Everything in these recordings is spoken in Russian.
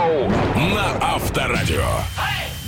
Драйв-шоу на Авторадио.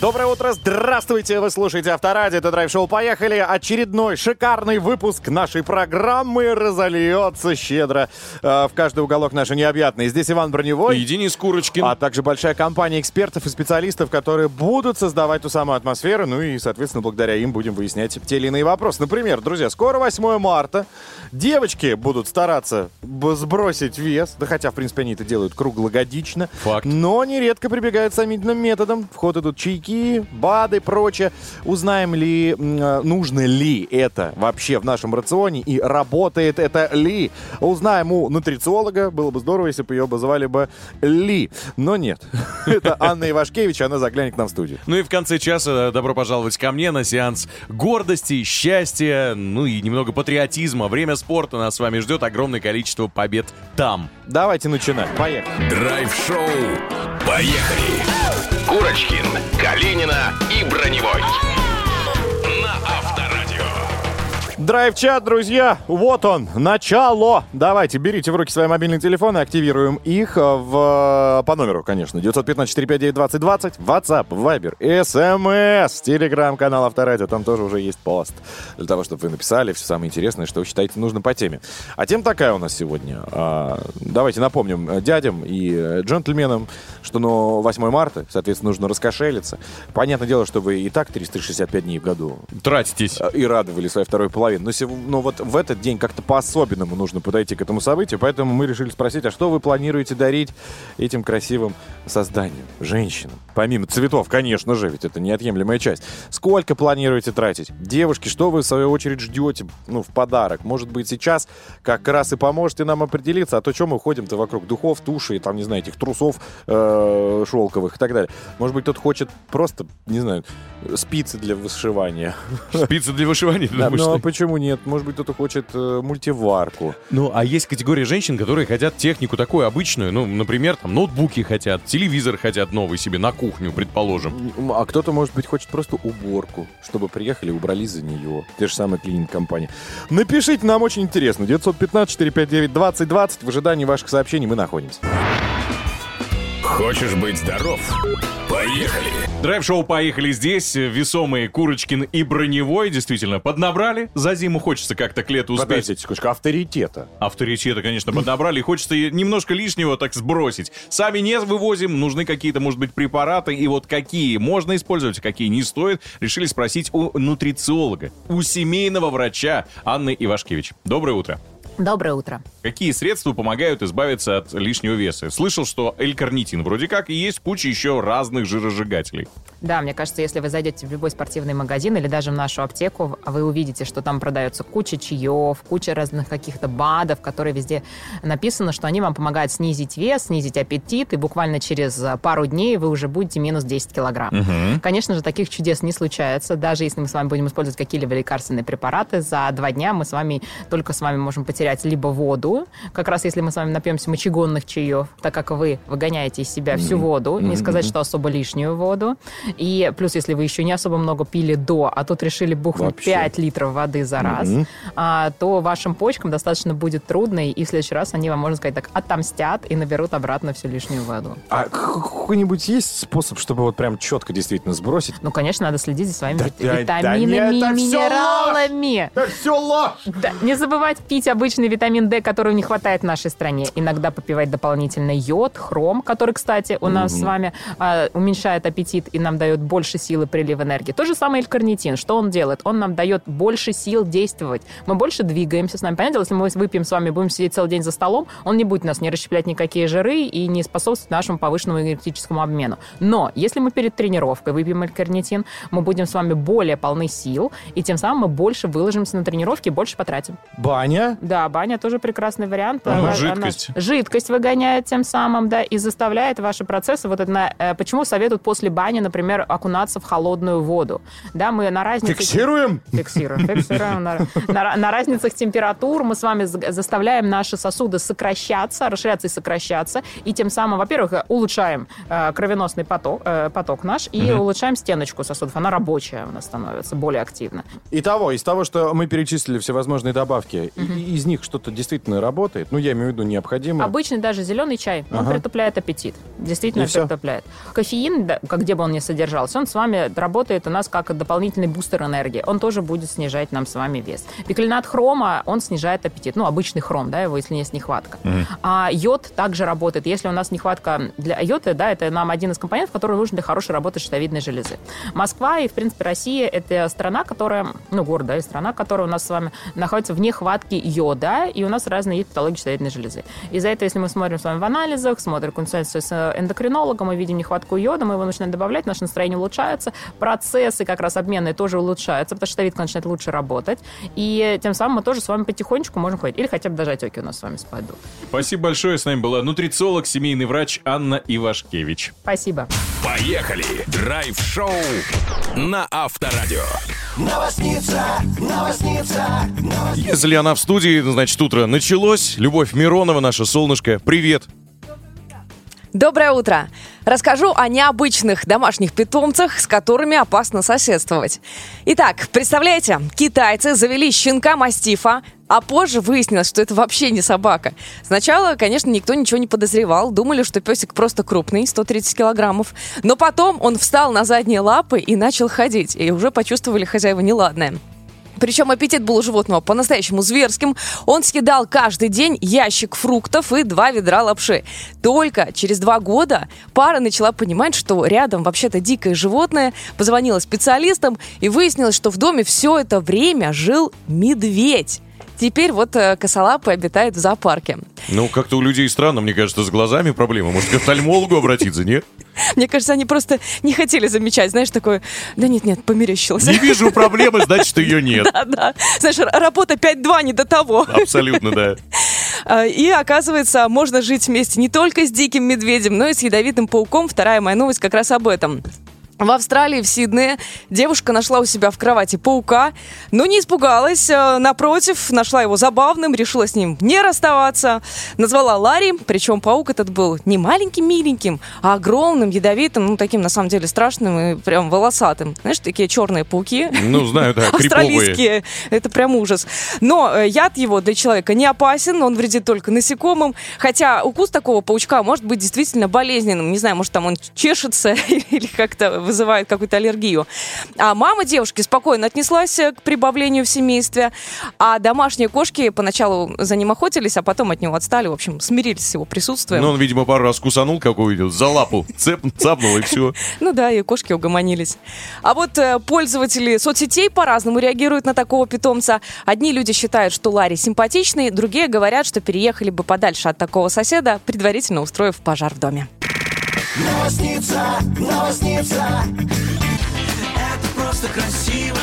Доброе утро, здравствуйте, вы слушаете Авторадио, это драйв-шоу «Поехали». Очередной шикарный выпуск нашей программы разольется щедро э, в каждый уголок нашей необъятной. Здесь Иван Броневой. И Денис Курочкин. А также большая компания экспертов и специалистов, которые будут создавать ту самую атмосферу, ну и, соответственно, благодаря им будем выяснять те или иные вопросы. Например, друзья, скоро 8 марта. Девочки будут стараться сбросить вес, да хотя, в принципе, они это делают круглогодично. Факт. Но нередко прибегают к сомнительным методам. В ход идут чайки, БАДы, прочее. Узнаем ли, э, нужно ли это вообще в нашем рационе и работает это ли. Узнаем у нутрициолога. Было бы здорово, если бы ее бы звали бы Ли. Но нет. Это Анна Ивашкевич, она заглянет к нам в студию. Ну и в конце часа добро пожаловать ко мне на сеанс гордости, счастья, ну и немного патриотизма. Время спорта нас с вами ждет огромное количество побед там. Давайте начинать. Поехали. Драйв-шоу. Поехали. Курочкин, Калинина и Броневой. Драйв-чат, друзья, вот он, начало. Давайте, берите в руки свои мобильные телефоны, активируем их э, в, по номеру, конечно, 915-459-2020, WhatsApp, Viber, SMS, телеграм-канал Авторадио, там тоже уже есть пост, для того, чтобы вы написали все самое интересное, что вы считаете нужным по теме. А тема такая у нас сегодня. А, Давайте напомним э, дядям и э, джентльменам, что ну, 8 марта, соответственно, нужно раскошелиться. Понятное дело, что вы и так 365 дней в году Тратитесь. э, и радовали своей второй половине. Но, сев- но вот в этот день как-то по-особенному нужно подойти к этому событию, поэтому мы решили спросить, а что вы планируете дарить этим красивым созданиям, женщинам? Помимо цветов, конечно же, ведь это неотъемлемая часть. Сколько планируете тратить? Девушки, что вы в свою очередь ждете ну, в подарок? Может быть, сейчас как раз и поможете нам определиться, а то что мы ходим-то вокруг духов, туши, и там, не знаю, этих трусов э, шелковых и так далее. Может быть, кто-то хочет просто, не знаю, спицы для вышивания. Спицы для вышивания, Да, а что- почему нет? Может быть, кто-то хочет э, мультиварку. Ну, а есть категория женщин, которые хотят технику такую обычную. Ну, например, там ноутбуки хотят, телевизор хотят новый себе на кухню, предположим. А кто-то, может быть, хочет просто уборку, чтобы приехали и убрались за нее. Те же самые клининг-компании. Напишите, нам очень интересно. 915-459-2020. В ожидании ваших сообщений мы находимся. Хочешь быть здоров? Поехали. Драйв-шоу «Поехали здесь». Весомые Курочкин и Броневой действительно поднабрали. За зиму хочется как-то к лету успеть. Подождите секундочку, авторитета. Авторитета, конечно, поднабрали. и Хочется немножко лишнего так сбросить. Сами не вывозим, нужны какие-то, может быть, препараты. И вот какие можно использовать, а какие не стоит, решили спросить у нутрициолога, у семейного врача Анны Ивашкевич. Доброе утро. Доброе утро. Какие средства помогают избавиться от лишнего веса? Слышал, что L-карнитин вроде как, и есть куча еще разных жиросжигателей. Да, мне кажется, если вы зайдете в любой спортивный магазин или даже в нашу аптеку, вы увидите, что там продается куча чаев, куча разных каких-то БАДов, которые везде написано, что они вам помогают снизить вес, снизить аппетит, и буквально через а, пару дней вы уже будете минус 10 килограмм. Конечно же, таких чудес не случается. Даже если мы с вами будем использовать какие-либо лекарственные препараты, за два дня мы с вами только с вами можем потерять либо воду, как раз если мы с вами напьемся мочегонных чаев, так как вы выгоняете из себя всю воду, не сказать, что особо лишнюю воду. И плюс, если вы еще не особо много пили до, а тут решили бухнуть Вообще. 5 литров воды за раз, а, то вашим почкам достаточно будет трудно, и в следующий раз они вам, можно сказать так, отомстят и наберут обратно всю лишнюю воду. А какой-нибудь есть способ, чтобы вот прям четко действительно сбросить? Ну, конечно, надо следить за своими Да- вит- да- да витаминами это и минералами. Это все ложь! Да, не забывать пить обычный витамин D, которого не хватает в нашей стране. Иногда попивать дополнительно йод, хром, который, кстати, у нас с вами а, уменьшает аппетит и нам дает больше силы прилив энергии. То же самое L-карнитин. Что он делает? Он нам дает больше сил действовать. Мы больше двигаемся с нами. Понятно, если мы выпьем с вами, будем сидеть целый день за столом, он не будет нас не расщеплять никакие жиры и не способствовать нашему повышенному энергетическому обмену. Но если мы перед тренировкой выпьем L-карнитин, мы будем с вами более полны сил, и тем самым мы больше выложимся на тренировки и больше потратим. Баня? Да, баня тоже прекрасный вариант. Ну, Она- жидкость. она жидкость выгоняет тем самым, да, и заставляет ваши процессы вот это на- э, почему советуют после бани, например, окунаться в холодную воду. Да, мы на разнице... Фиксируем? Фиксируем, фиксируем. На, разницах температур мы с вами за- заставляем наши сосуды сокращаться, расширяться и сокращаться, и тем самым, во-первых, улучшаем э, кровеносный поток, э, поток наш, и улучшаем стеночку сосудов. Она рабочая у нас становится, более активна. Итого, из того, что мы перечислили всевозможные добавки, из них них что-то действительно работает, ну, я имею в виду необходимо. Обычный даже зеленый чай, он Ага. притупляет аппетит. Действительно И притупляет. Кофеин, да, как где бы он ни содержался, он с вами работает у нас как дополнительный бустер энергии. Он тоже будет снижать нам с вами вес. Пиклинат хрома, он снижает аппетит. Ну, обычный хром, да, его, если есть нехватка. А йод также работает. Если у нас нехватка для йода, да, это нам один из компонентов, который нужен для хорошей работы щитовидной железы. Москва и, в принципе, Россия — это страна, которая, ну, город, да, и страна, которая у нас с вами находится в нехватке йода, и у нас разные есть патологии щитовидной железы. Из-за этого, если мы смотрим с вами в анализах, смотрим консультацию с э, эндокринологом, мы видим нехватку йода, мы его начинаем добавлять, наше настроение улучшается, процессы как раз обменные тоже улучшаются, потому что щитовидка начинает лучше работать, и тем самым мы тоже с вами потихонечку можем ходить. Или хотя бы даже отеки у нас с вами спадут. Спасибо большое. С нами была нутрициолог, семейный врач Анна Ивашкевич. Спасибо. Поехали! Драйв-шоу на Авторадио. Если она в студии, значит, утро началось. Любовь Миронова, наше солнышко. Привет. Доброе утро! Расскажу о необычных домашних питомцах, с которыми опасно соседствовать. Итак, представляете, китайцы завели щенка мастифа, а позже выяснилось, что это вообще не собака. Сначала, конечно, никто ничего не подозревал, думали, что песик просто крупный, 130 килограммов. Но потом он встал на задние лапы и начал ходить, и уже почувствовали хозяева неладное. Причем аппетит был у животного по-настоящему зверским. Он съедал каждый день ящик фруктов и два ведра лапши. Только через два года пара начала понимать, что рядом вообще-то дикое животное. Позвонила специалистам и выяснилось, что в доме все это время жил медведь. Теперь вот э, косолапый обитает в зоопарке. Ну, как-то у людей странно, мне кажется, с глазами проблема. Может, к офтальмологу обратиться, нет? Мне кажется, они просто не хотели замечать, знаешь, такое, да нет-нет, померещилось. Не вижу проблемы, значит, ее нет. Да-да. Знаешь, работа 5-2 не до того. Абсолютно, да. А, И оказывается, можно жить вместе не только с диким медведем, но и с ядовитым пауком. Вторая моя новость как раз об этом. В Австралии, в Сиднее, девушка нашла у себя в кровати паука, но не испугалась. э, Напротив, нашла его забавным, решила с ним не расставаться. Назвала Ларри, причем паук этот был не маленьким миленьким, а огромным, ядовитым, ну таким на самом деле страшным и прям волосатым. Знаешь, такие черные пауки. Ну, знаю, да. Австралийские. Это прям ужас. Но э, яд его для человека не опасен, он вредит только насекомым. Хотя укус такого паучка может быть действительно болезненным. Не знаю, может там он чешется или как-то вызывает какую-то аллергию. А мама девушки спокойно отнеслась э, к прибавлению в семействе. А домашние кошки поначалу за ним охотились, а потом от него отстали. В общем, смирились с его присутствием. Ну, он, видимо, пару раз кусанул какую-нибудь, за лапу, цеп, цапнул и все. Ну да, и кошки угомонились. А вот э, пользователи соцсетей по-разному реагируют на такого питомца. Одни люди считают, что Ларри симпатичный, другие говорят, что переехали бы подальше от такого соседа, предварительно устроив пожар в доме. Новосница, новосница Это просто красиво.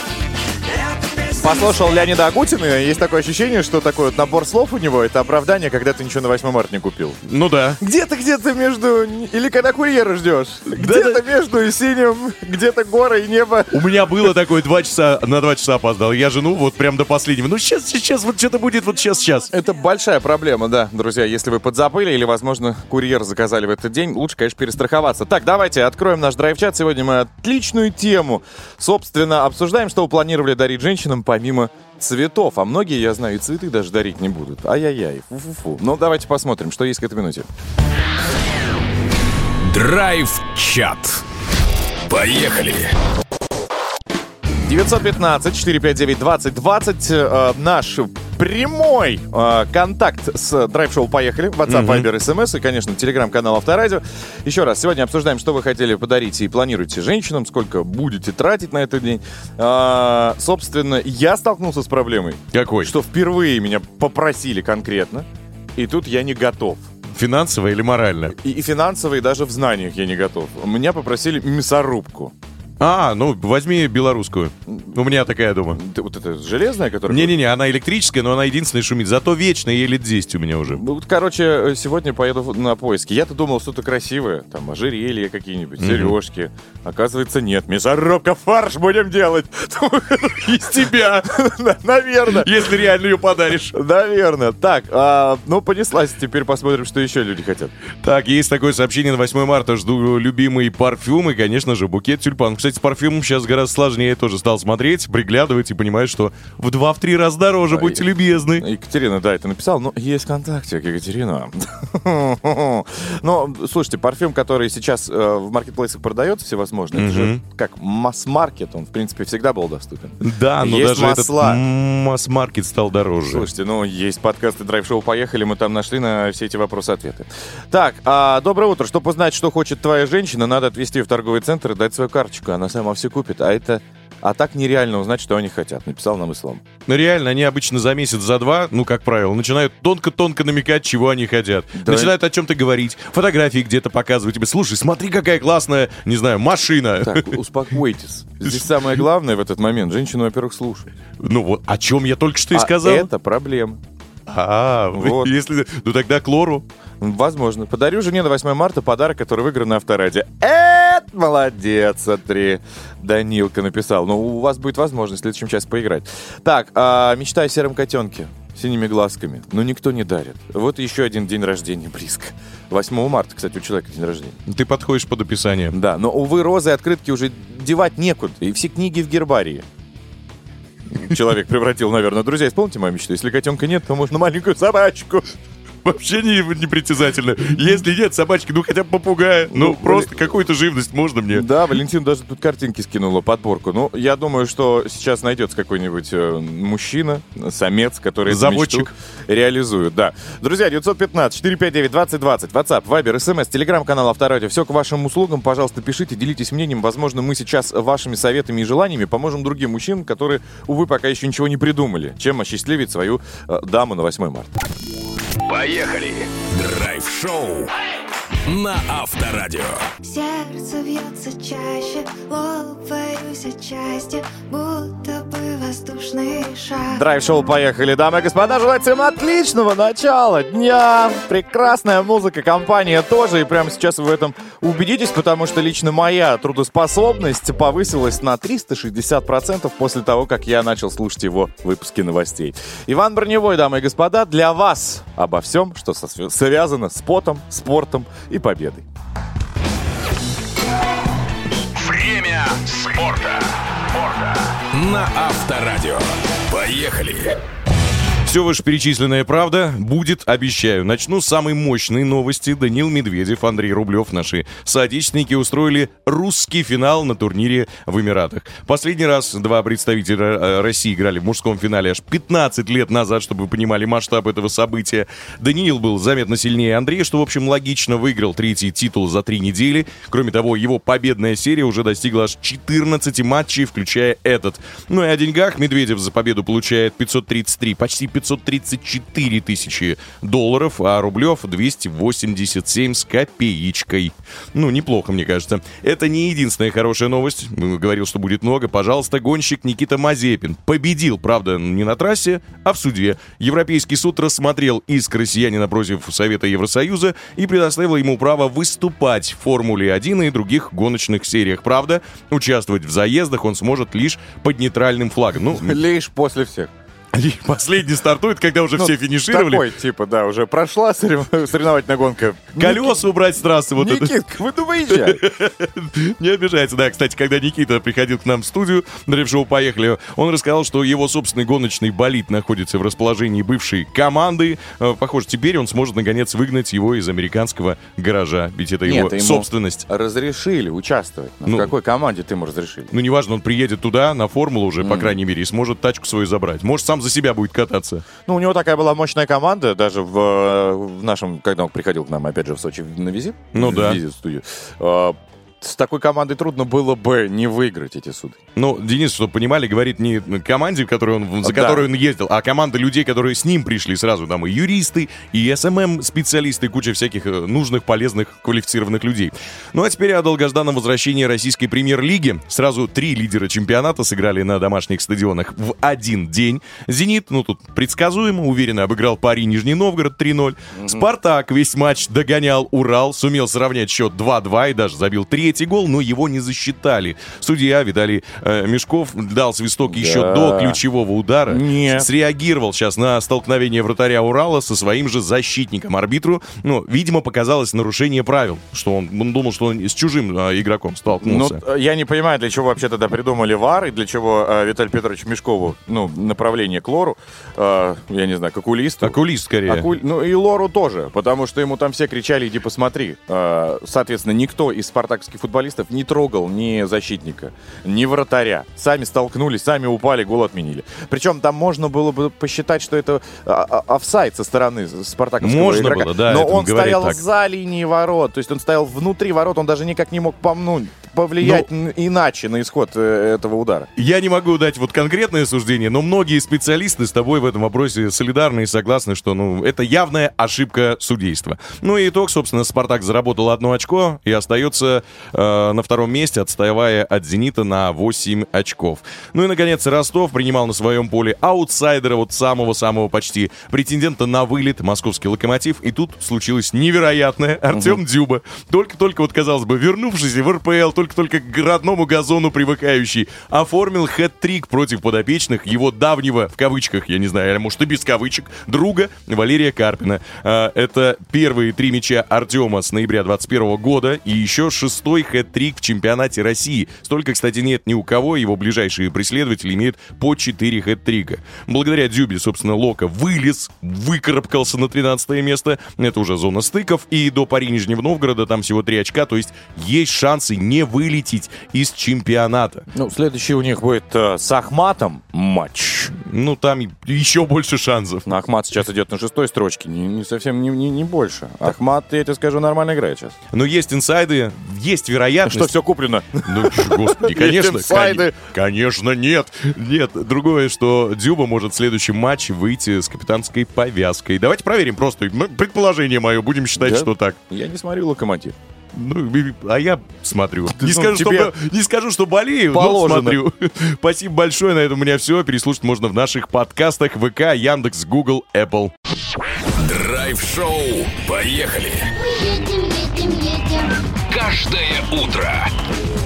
Послушал Леонида Агутина, есть такое ощущение, что такой вот набор слов у него — это оправдание, когда ты ничего на 8 марта не купил. Ну да. Где-то, где-то между... Или когда курьера ждешь. Где-то между синим, где-то горы и небо. У меня было такое два часа, на два часа опоздал. Я жену вот прям до последнего. Ну, сейчас, сейчас, вот что-то будет, вот сейчас, сейчас. Это большая проблема, да, друзья. Если вы подзабыли или, возможно, курьер заказали в этот день, лучше, конечно, перестраховаться. Так, давайте откроем наш драйв-чат. Сегодня мы отличную тему, собственно, обсуждаем, что вы планировали дарить женщинам помимо цветов. А многие, я знаю, и цветы даже дарить не будут. Ай-яй-яй, фу-фу-фу. Ну, давайте посмотрим, что есть к этой минуте. Драйв-чат. Поехали! 915-459-2020. э, наш прямой э, контакт с драйв-шоу «Поехали». WhatsApp, Viber, SMS и, конечно, телеграм-канал «Авторадио». Еще раз, сегодня обсуждаем, что вы хотели подарить и планируете женщинам, сколько будете тратить на этот день. А, собственно, я столкнулся с проблемой, Какой? что впервые меня попросили конкретно, и тут я не готов. Финансово или морально? И, и финансово, и даже в знаниях я не готов. Меня попросили мясорубку. А, ну, возьми белорусскую. У меня такая дома. Ты- Вот это железная, которая... Не-не-не, она электрическая, но она единственная шумит. Зато вечно, ей лет 10 у меня уже. Ну, вот, короче, сегодня поеду на поиски. Я-то думал, что-то красивое. Там ожерелья какие-нибудь, сережки. Оказывается, нет. Мясорубка, фарш будем делать. Из тебя, Наверное. если реально ее подаришь. Наверное. Так, а, ну, понеслась. Теперь посмотрим, что еще люди хотят. Так, есть такое сообщение на 8 марта. Жду любимый парфюм и, конечно же, букет тюльпан. Кстати, кстати, с парфюмом сейчас гораздо сложнее тоже стал смотреть, приглядывать и понимать, что в два-в три раза дороже, Ой. будьте любезны. Екатерина, да, это написал. Ну, есть контактик, Екатерина. Но, слушайте, парфюм, который сейчас э, в маркетплейсах продается всевозможные, это же как масс-маркет, он, в принципе, всегда был доступен. Да, но Есть даже этот масла. масс-маркет стал дороже. Слушайте, ну, есть подкасты драйв-шоу «Поехали», мы там нашли на все эти вопросы ответы. Так, а, доброе утро. Чтобы узнать, что хочет твоя женщина, надо отвезти в торговый центр и дать свою карточку. Она сама все купит, а это... А так нереально узнать, что они хотят, написал нам Ислам. Ну реально, они обычно за месяц, за два, ну, как правило, начинают тонко-тонко намекать, чего они хотят. Да. Начинают о чем-то говорить, фотографии где-то показывать тебе. Слушай, смотри, какая классная, не знаю, машина. Так, успокойтесь. Здесь самое главное в этот момент. Женщину, во-первых, слушать. Ну вот, о чем я только что и А сказал. это проблема. А, Вот. если... Ну тогда к лору. Возможно. Подарю жене на 8 марта подарок, который выигран на авторадио. Это молодец, смотри. Данилка написал. Ну, у вас будет возможность в следующем часе поиграть. Так, а, мечта о сером котенке. Синими глазками. Но никто не дарит. Вот еще один день рождения близко. 8 марта, кстати, у человека день рождения. Ты подходишь под описание. Да, но, увы, розы и открытки уже девать некуда. И все книги в гербарии. Человек превратил, наверное. Друзья, исполните мою мечту. Если котенка нет, то можно маленькую собачку. Вообще не, непритязательно. Если нет собачки, ну хотя бы попугая. Ну, Ну, просто блин. какую-то живность можно мне. Да, Валентин даже тут картинки скинула, подборку. Ну, я думаю, что сейчас найдется какой-нибудь э, мужчина, самец, который эту Заводчик. мечту реализует. Да. Друзья, 915-459-2020, WhatsApp, Viber, SMS, телеграм-канал Авторадио. Все к вашим услугам. Пожалуйста, пишите, делитесь мнением. Возможно, мы сейчас вашими советами и желаниями поможем другим мужчинам, которые, увы, пока еще ничего не придумали, чем осчастливить свою э, даму на 8 марта. Поехали! Драйв-шоу на Авторадио. Сердце бьется чаще, лопаюсь от счастья, будто бы воздушный шар. Драйв-шоу «Поехали!» Дамы и господа, желаю всем отличного начала дня! Прекрасная музыка, компания тоже, и прямо сейчас вы в этом убедитесь, потому что лично моя трудоспособность повысилась на 360% после того, как я начал слушать его выпуски новостей. Иван Броневой, дамы и господа, для вас обо всем, что со- связано с потом, спортом и победой. Время спорта. На Авторадио. Поехали! Все вышеперечисленное правда будет, обещаю. Начну с самой мощной новости. Данил Медведев, Андрей Рублев, наши соотечественники устроили русский финал на турнире в Эмиратах. Последний раз два представителя э, России играли в мужском финале аж 15 лет назад, чтобы вы понимали масштаб этого события. Даниил был заметно сильнее Андрея, что, в общем, логично, выиграл третий титул за три недели. Кроме того, его победная серия уже достигла аж 14 матчей, включая этот. Ну и о деньгах Медведев за победу получает 533, почти 534 тысячи долларов, а Рублев 287 с копеечкой. Ну, неплохо, мне кажется. Это не единственная хорошая новость. Говорил, что будет много. Пожалуйста, гонщик Никита Мазепин победил, правда, не на трассе, а в суде. Европейский суд рассмотрел иск россиянина против Совета Евросоюза и предоставил ему право выступать в Формуле-1 и других гоночных сериях. Правда, участвовать в заездах он сможет лишь под нейтральным флагом. Ну, Лишь после всех. последний стартует, когда уже Ну, все финишировали. Такой, типа, да, уже прошла сорев- соревновательная гонка. Колеса убрать с трассы. Вот это. Никитка, вы думаете? Не обижается, да. Кстати, когда Никита приходил к нам в студию на рев-шоу «Поехали», он рассказал, что его собственный гоночный болид находится в расположении бывшей команды. Э, Похоже, теперь он сможет, наконец, выгнать его из американского гаража. Ведь это его Нет, собственность. Разрешили участвовать. Ну. в какой команде ты ему разрешили? Ну, неважно, он приедет туда, на формулу уже, по крайней мере, и сможет тачку свою забрать. Может, сам за себя будет кататься. Ну, у него такая была мощная команда, даже в, э, в нашем, когда он приходил к нам, опять же, в Сочи на визит. Ну да. визит в студию. С такой командой трудно было бы не выиграть эти суды. Ну, Денис, чтобы понимали, говорит не команде, которой он, за Да. которой он ездил, а команда людей, которые с ним пришли сразу. Там и юристы, и СММ-специалисты, куча всяких э, нужных, полезных, квалифицированных людей. Ну, а теперь о долгожданном возвращении российской премьер-лиги. Сразу три лидера чемпионата сыграли на домашних стадионах в один день. «Зенит», ну, тут предсказуемо, уверенно обыграл пари Нижний Новгород 3-0. «Спартак» весь матч догонял «Урал», сумел сравнять счет 2-2 и даже забил третий третий гол, но его не засчитали. Судья Виталий э, Мешков дал свисток еще Да. до ключевого удара. Нет. Среагировал сейчас на столкновение вратаря Урала со своим же защитником. Арбитру, ну, видимо, показалось нарушение правил, что он, он думал, что он с чужим э, игроком Ну, столкнулся. т- я не понимаю, для чего вообще тогда придумали ВАР, и для чего э, Виталий Петрович Мешкову, ну, направление к Лору, э, я не знаю, к окулисту. Окулист скорее. Акуль- Ну и Лору тоже, потому что ему там все кричали, иди посмотри. Э, Соответственно, никто из спартаковских футболистов не трогал ни защитника, ни вратаря. Сами столкнулись, сами упали, гол отменили. Причем там можно было бы посчитать, что это а, а, офсайд со стороны спартаковского Можно игрока. было, да, Но он стоял так. за линией ворот, то есть он стоял внутри ворот, он даже никак не мог помнуть, повлиять н- иначе на исход э, этого удара. Я не могу дать вот конкретное суждение, но многие специалисты с тобой в этом вопросе солидарны и согласны, что ну, это явная ошибка судейства. Ну и итог, собственно, Спартак заработал одно очко и остается э, на втором месте, отставая от Зенита на 8 очков. Ну и, наконец, Ростов принимал на своем поле аутсайдера, вот самого-самого почти претендента на вылет, московский локомотив. И тут случилось невероятное. Артем Дюба, только-только, вот казалось бы, вернувшийся в РПЛ, только-только к родному газону привыкающий, оформил хэт-трик против подопечных его давнего, в кавычках, я не знаю, а может и без кавычек, друга Валерия Карпина. А, Это первые три мяча Артема с ноября 21 года и еще шестой хэт-трик в чемпионате России. Столько, кстати, нет ни у кого, его ближайшие преследователи имеют по 4 хэт-трика. Благодаря Дюбе, собственно, Лока вылез, выкарабкался на 13 место. Это уже зона стыков. И до Пари Нижнего Новгорода там всего 3 очка, то есть есть шансы не вылететь из чемпионата. Ну, следующий у них будет э, с Ахматом матч. Ну, там еще больше шансов. Но Ахмат сейчас идет на шестой строчке, не, не совсем не, не- не больше. Ахмат, я тебе скажу, нормально играет сейчас. Но есть инсайды, есть вероятность... Что, все куплено? Ну, господи, конечно, инсайды. кон- конечно, нет. Нет, другое, что Дюба может в следующем матче выйти с капитанской повязкой. Давайте проверим просто. Предположение мое, будем считать, что так. Я не смотрю локомотив. Ну, а я смотрю. Не, ну, скажу, тебе что, не скажу, что болею, положено. но смотрю. Спасибо большое, на этом у меня все. Переслушать можно в наших подкастах ВК, Яндекс, Google, Apple. Драйв-шоу. Поехали. Мы едем, едем, едем. Каждое утро.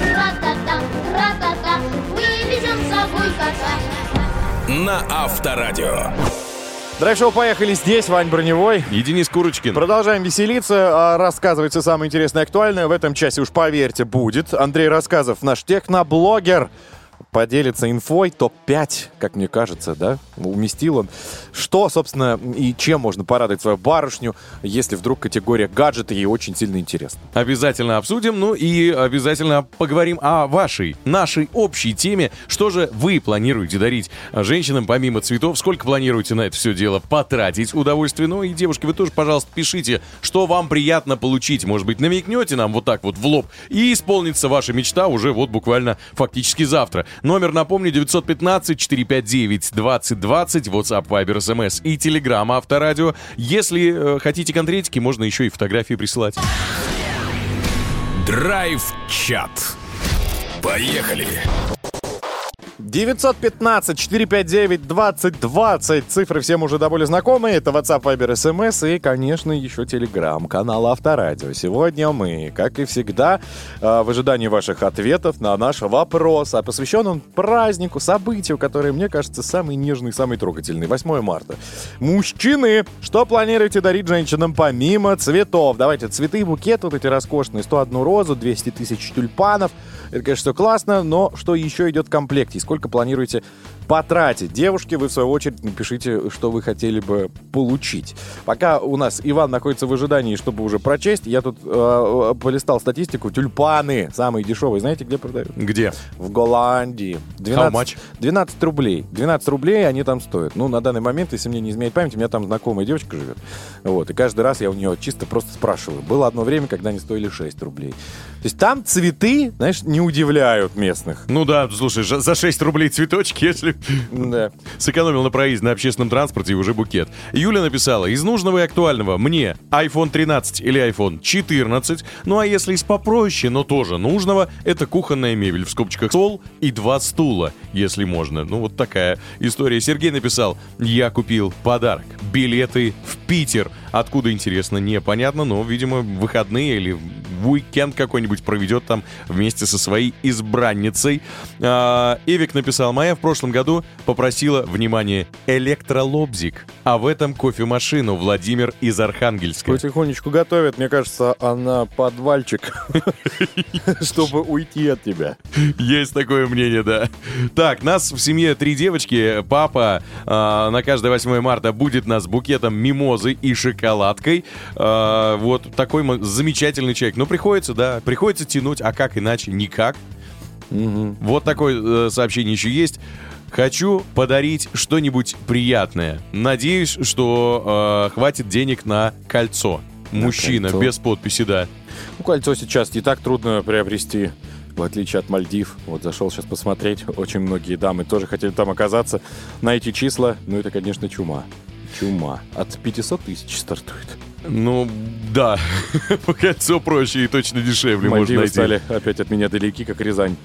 Ра-та-та, ра-та-та. Мы везем с собой кота. На Авторадио. Драйв-шоу «Поехали» здесь, Вань Броневой. И Денис Курочкин. Продолжаем веселиться, а, рассказывать все самое интересное и актуальное. В этом часе, уж поверьте, будет. Андрей Рассказов, наш техноблогер, поделится инфой топ-5, как мне кажется, да, уместил он. Что, собственно, и чем можно порадовать свою барышню, если вдруг категория гаджеты ей очень сильно интересна. Обязательно обсудим, ну и обязательно поговорим о вашей, нашей общей теме. Что же вы планируете дарить женщинам помимо цветов? Сколько планируете на это все дело потратить удовольствие? Ну и, девушки, вы тоже, пожалуйста, пишите, что вам приятно получить. Может быть, намекнете нам вот так вот в лоб, и исполнится ваша мечта уже вот буквально фактически завтра. Номер, напомню, 915-459-2020, WhatsApp, Viber, SMS и Telegram Авторадио. Если э, хотите конкретики, можно еще и фотографии присылать. Драйв-чат. Поехали. 915-459-2020. Цифры всем уже до боли знакомые. Это WhatsApp, Viber, SMS и, конечно, еще Telegram, канал Авторадио. Сегодня мы, как и всегда, э, в ожидании ваших ответов на наш вопрос, а посвящен он празднику, событию, которое, мне кажется, самый нежный, самый трогательный. 8 марта. Мужчины, что планируете дарить женщинам помимо цветов? Давайте цветы, букет вот эти роскошные. 101 розу, 200 тысяч тюльпанов. Это, конечно, все классно, но что еще идет в комплекте? Сколько планируете потратить? Девушки, вы в свою очередь напишите, что вы хотели бы получить. Пока у нас Иван находится в ожидании, чтобы уже прочесть, я тут э, полистал статистику. Тюльпаны самые дешевые, знаете, где продают? Где? В Голландии. 12, much? 12 рублей. 12 рублей они там стоят. Ну, на данный момент, если мне не изменяет память, у меня там знакомая девочка живет. Вот. И каждый раз я у нее чисто просто спрашиваю. Было одно время, когда они стоили 6 рублей. То есть там цветы, знаешь, не удивляют местных. Ну да, слушай, за 6 рублей цветочки, если Да. Сэкономил на проезде на общественном транспорте и уже букет. Юля написала, из нужного и актуального мне iPhone 13 или iPhone 14. Ну а если из попроще, но тоже нужного, это кухонная мебель в скобочках стол и два стула, если можно. Ну вот такая история. Сергей написал, я купил подарок. Билеты в Питер. Откуда, интересно, непонятно, но, видимо, выходные или уикенд какой-нибудь проведет там вместе со своей избранницей. А, Эвик написал, моя в прошлом году попросила, внимание, электролобзик, а в этом кофемашину Владимир из Архангельска. Потихонечку готовят, мне кажется, она подвальчик, чтобы уйти от тебя. Есть такое мнение, да. Так, нас в семье три девочки. Папа а, на каждое 8 марта будет нас букетом мимозы и шоколадкой. А, вот такой замечательный человек. Но приходится, да, приходится тянуть, а как иначе? Никак. Вот такое э, сообщение еще есть. Хочу подарить что-нибудь приятное. Надеюсь, что э, хватит денег на кольцо. Мужчина, кольцо. без подписи, да. Ну, кольцо сейчас не так трудно приобрести, в отличие от Мальдив. Вот зашел сейчас посмотреть, очень многие дамы тоже хотели там оказаться. На эти числа, ну, это, конечно, чума. Чума. От 500 тысяч стартует. Ну, да. Кольцо проще и точно дешевле можно Мальдивы найти. стали опять от меня далеки, как Рязань.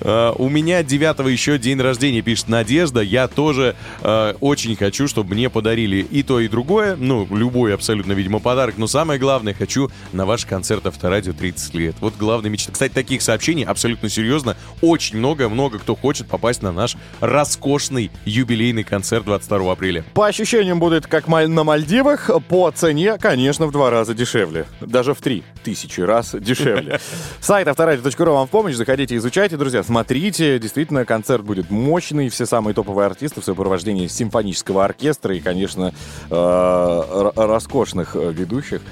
А, у меня 9 еще день рождения, пишет Надежда. Я тоже а, очень хочу, чтобы мне подарили и то, и другое. Ну, любой абсолютно, видимо, подарок. Но самое главное, хочу на ваш концерт Авторадио 30 лет. Вот главная мечта. Кстати, таких сообщений абсолютно серьезно. Очень много, много кто хочет попасть на наш роскошный юбилейный концерт 22 апреля. По ощущениям будет как маль- на Мальдивах, по цене, конечно, в два раза дешевле. Даже в три тысячи раз дешевле. Сайт авторадио.ру вам в помощь. Заходите, изучайте, друзья, смотрите. Действительно, концерт будет мощный. Все самые топовые артисты в сопровождении симфонического оркестра и, конечно, э, роскошных э, ведущих.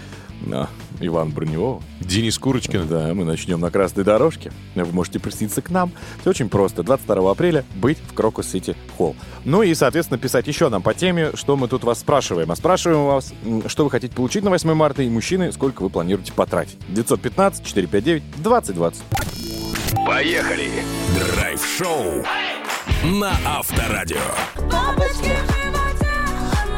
Иван Броневого. Денис Курочкин. Да, мы начнем на красной дорожке. Вы можете присоединиться к нам. Все очень просто. 22 апреля быть в Крокус Сити Холл. Ну и, соответственно, писать еще нам по теме, что мы тут вас спрашиваем. А спрашиваем вас, что вы хотите получить на 8 марта, и мужчины, сколько вы планируете потратить. 915-459-2020. Поехали! Драйв-шоу на Авторадио.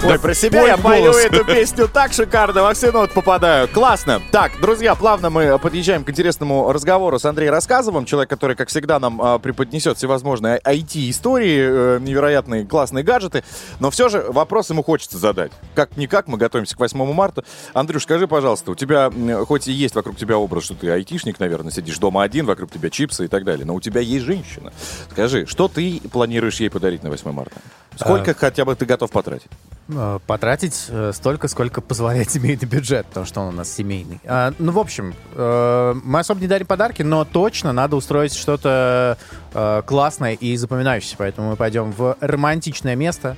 Ой, про себя я пою эту песню так шикарно, во все ноты попадаю. Классно. Так, друзья, плавно мы подъезжаем к интересному разговору с Андреем Рассказовым, человек, который, как всегда, нам а, преподнесет всевозможные IT-истории, э, невероятные классные гаджеты. Но все же вопрос ему хочется задать. Как-никак, мы готовимся к 8 марта. Андрюш, скажи, пожалуйста, у тебя, хоть и есть вокруг тебя образ, что ты айтишник, наверное, сидишь дома один, вокруг тебя чипсы и так далее, но у тебя есть женщина. Скажи, что ты планируешь ей подарить на 8 марта? Сколько хотя бы ты готов потратить? Э, Потратить э, столько, сколько позволяет семейный бюджет, потому что он у нас семейный. А, ну, в общем, э, мы особо не дарим подарки, но точно надо устроить что-то э, классное и запоминающееся. Поэтому мы пойдем в романтичное место.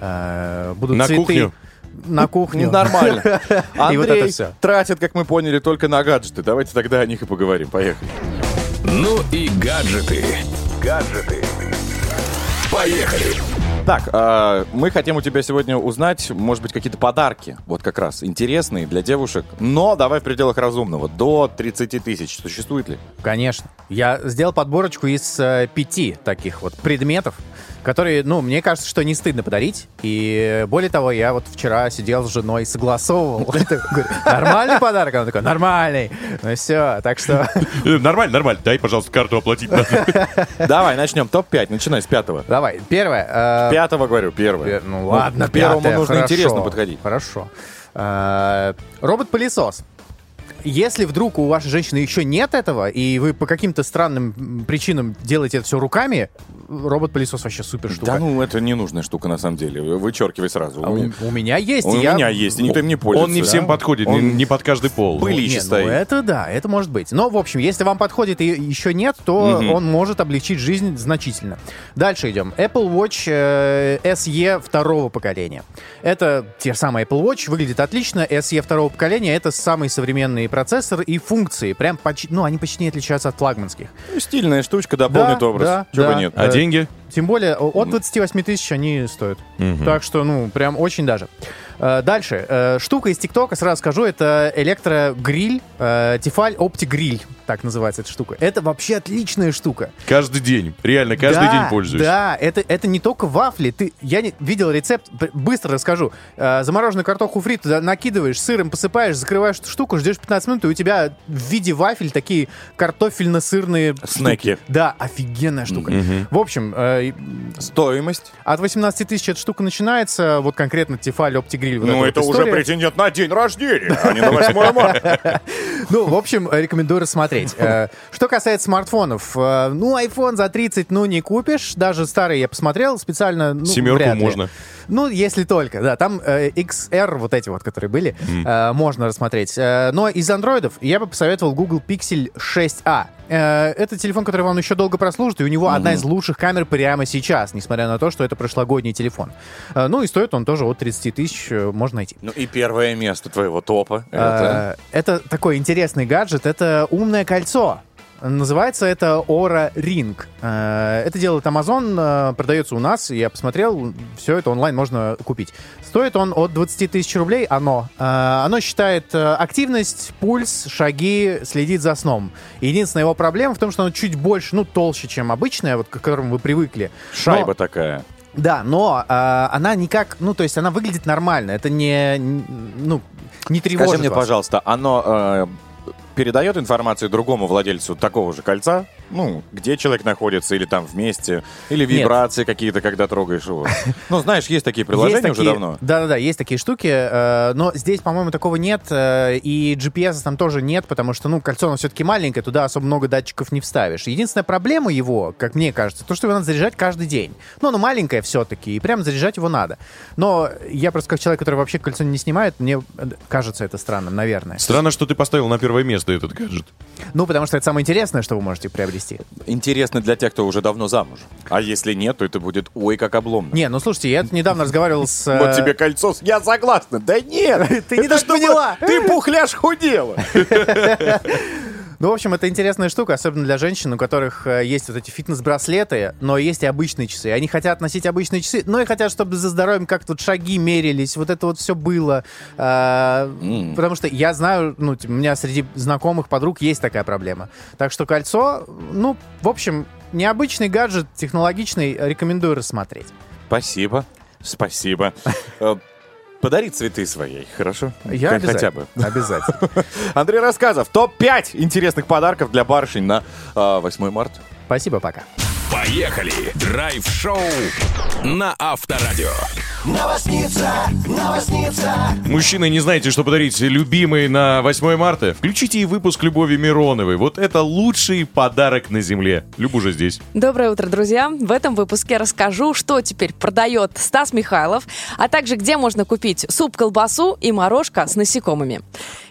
Э, будут На цветы. кухню? На кухню. Нормально. И вот Андрей это все. тратит, как мы поняли, только на гаджеты. Давайте тогда о них и поговорим. Поехали. Ну и гаджеты. Гаджеты. Поехали! Так, а, мы хотим у тебя сегодня узнать, может быть, какие-то подарки, вот как раз, интересные для девушек, но давай в пределах разумного, до 30 тысяч. Существует ли? Конечно. Я сделал подборочку из э, пяти таких вот предметов, которые, ну, мне кажется, что не стыдно подарить. И более того, я вот вчера сидел с женой и согласовывал. Нормальный подарок? Она такая, нормальный. Ну все, так что... Э, Нормально, нормально. Дай, пожалуйста, карту оплатить. Давай, начнем. Топ-5, начинай с пятого. Давай, первое. э, Пятого, говорю, первое. Пе- Ну ладно, первому нужно интересно подходить. Хорошо. Э, Робот-пылесос. Если вдруг у вашей женщины еще нет этого, и вы по каким-то странным причинам делаете это все руками, робот-пылесос вообще супер штука. Да ну, это ненужная штука, на самом деле. Вычеркивай сразу. А у, у меня есть. У я- меня есть, и никто им не пользуется. Он не всем подходит, Он не не под каждый пол. пылище ну стоит. это да, это может быть. Но, в общем, если вам подходит и еще нет, то Мгм. он может облегчить жизнь значительно. Дальше идем. Apple Watch э, SE второго поколения. Это те же самые Apple Watch, выглядит отлично. SE второго поколения — это самый современный процессор и функции. Прям почти, ну, они почти не отличаются от флагманских. Ну, Стильная штучка, дополнит Да, образ. да, Чего да. бы нет. А Э, деньги? Тем более от 28 тысяч они стоят. Так что, ну, прям очень даже. Э, Дальше. Э, Штука из ТикТока, сразу скажу, это электрогриль, э, Тефаль Оптигриль, так называется эта штука. Это вообще отличная штука. Каждый день. Реально, каждый Да, день пользуюсь. Да, это, это не только вафли. Ты, я не, видел рецепт, быстро расскажу. Замороженную картоху фри туда накидываешь, сыром посыпаешь, закрываешь эту штуку, ждешь 15 минут, и у тебя в виде вафель такие картофельно-сырные Снеки. штуки. Да, офигенная штука. В общем, Стоимость? от 18 тысяч эта штука начинается, вот конкретно Тефаль Оптигриль. Вот Ну, это вот уже претендент на день рождения, а не на 8 марта. Ну, в общем, э, рекомендую рассмотреть. Э, Что касается смартфонов, э, ну, iPhone за 30, ну, не купишь. Даже старый я посмотрел специально. Ну, Семерку можно. Ну, если только, да. Там э, XR, вот эти вот, которые были, э, можно рассмотреть. Э, но из андроидов я бы посоветовал Google Pixel 6a. Э, это телефон, который вам еще долго прослужит, и у него одна из лучших камер прямо сейчас, несмотря на то, что это прошлогодний телефон. Э, ну, и стоит он тоже от 30 тысяч, можно найти. Ну и первое место твоего топа. Это... Э, Это такой интересный гаджет. Это умное кольцо. Называется это Aura Ring. Э, Это делает Amazon, э, продается у нас. Я посмотрел, все это онлайн можно купить. Стоит он от 20 тысяч рублей, оно. Оно считает э, активность, пульс, шаги, следит за сном. Единственная его проблема в том, что оно чуть больше, ну, толще, чем обычная, вот к которому вы привыкли. Шайба Но- такая. Да, но э, она никак, ну, то есть она выглядит нормально. Это не, ну, не тревожит Скажи мне, вас. пожалуйста, оно э, передает информацию другому владельцу такого же кольца? Ну, где человек находится, или там вместе, или вибрации какие-то, когда трогаешь его. Ну, знаешь, есть такие приложения Есть уже такие- давно. Да-да-да, есть такие штуки, э, но здесь, по-моему, такого нет, э, и GPS там тоже нет, потому что, ну, кольцо, оно все-таки маленькое, туда особо много датчиков не вставишь. Единственная проблема его, как мне кажется, то, что его надо заряжать каждый день. Ну, оно маленькое все-таки, и прям заряжать его надо. Но я просто как человек, который вообще кольцо не снимает, мне э, кажется это странным, наверное. Странно, что ты поставил на первое место этот гаджет. Ну, потому что это самое интересное, что вы можете приобрести. Интересно для тех, кто уже давно замужем. А если нет, то это будет ой, как обломно. Не, ну, слушайте, я недавно разговаривал с... э, Вот тебе кольцо, я согласна. Да нет, Ты не так поняла. Ты пухляш худела. Ну, в общем, это интересная штука, особенно для женщин, у которых э, есть вот эти фитнес-браслеты, но есть и обычные часы. Они хотят носить обычные часы, но и хотят, чтобы за здоровьем как-то вот шаги мерились, вот это вот все было. А, Потому что я знаю, ну, у меня среди знакомых подруг есть такая проблема. Так что кольцо, ну, в общем, необычный гаджет, технологичный, рекомендую рассмотреть. Спасибо. Спасибо. Подари цветы своей, хорошо? Я Хотя обязательно. бы. Обязательно. Андрей Рассказов. Топ-5 интересных подарков для барышень на э, 8 марта. Спасибо, пока. Поехали! Драйв-шоу на Авторадио. Мужчины, не знаете, что подарить любимой на 8 марта? Включите и выпуск Любови Мироновой. Вот это лучший подарок на земле. Любу же здесь. Доброе утро, друзья! В этом выпуске расскажу, что теперь продает Стас Михайлов, а также где можно купить суп-колбасу и морожка с насекомыми.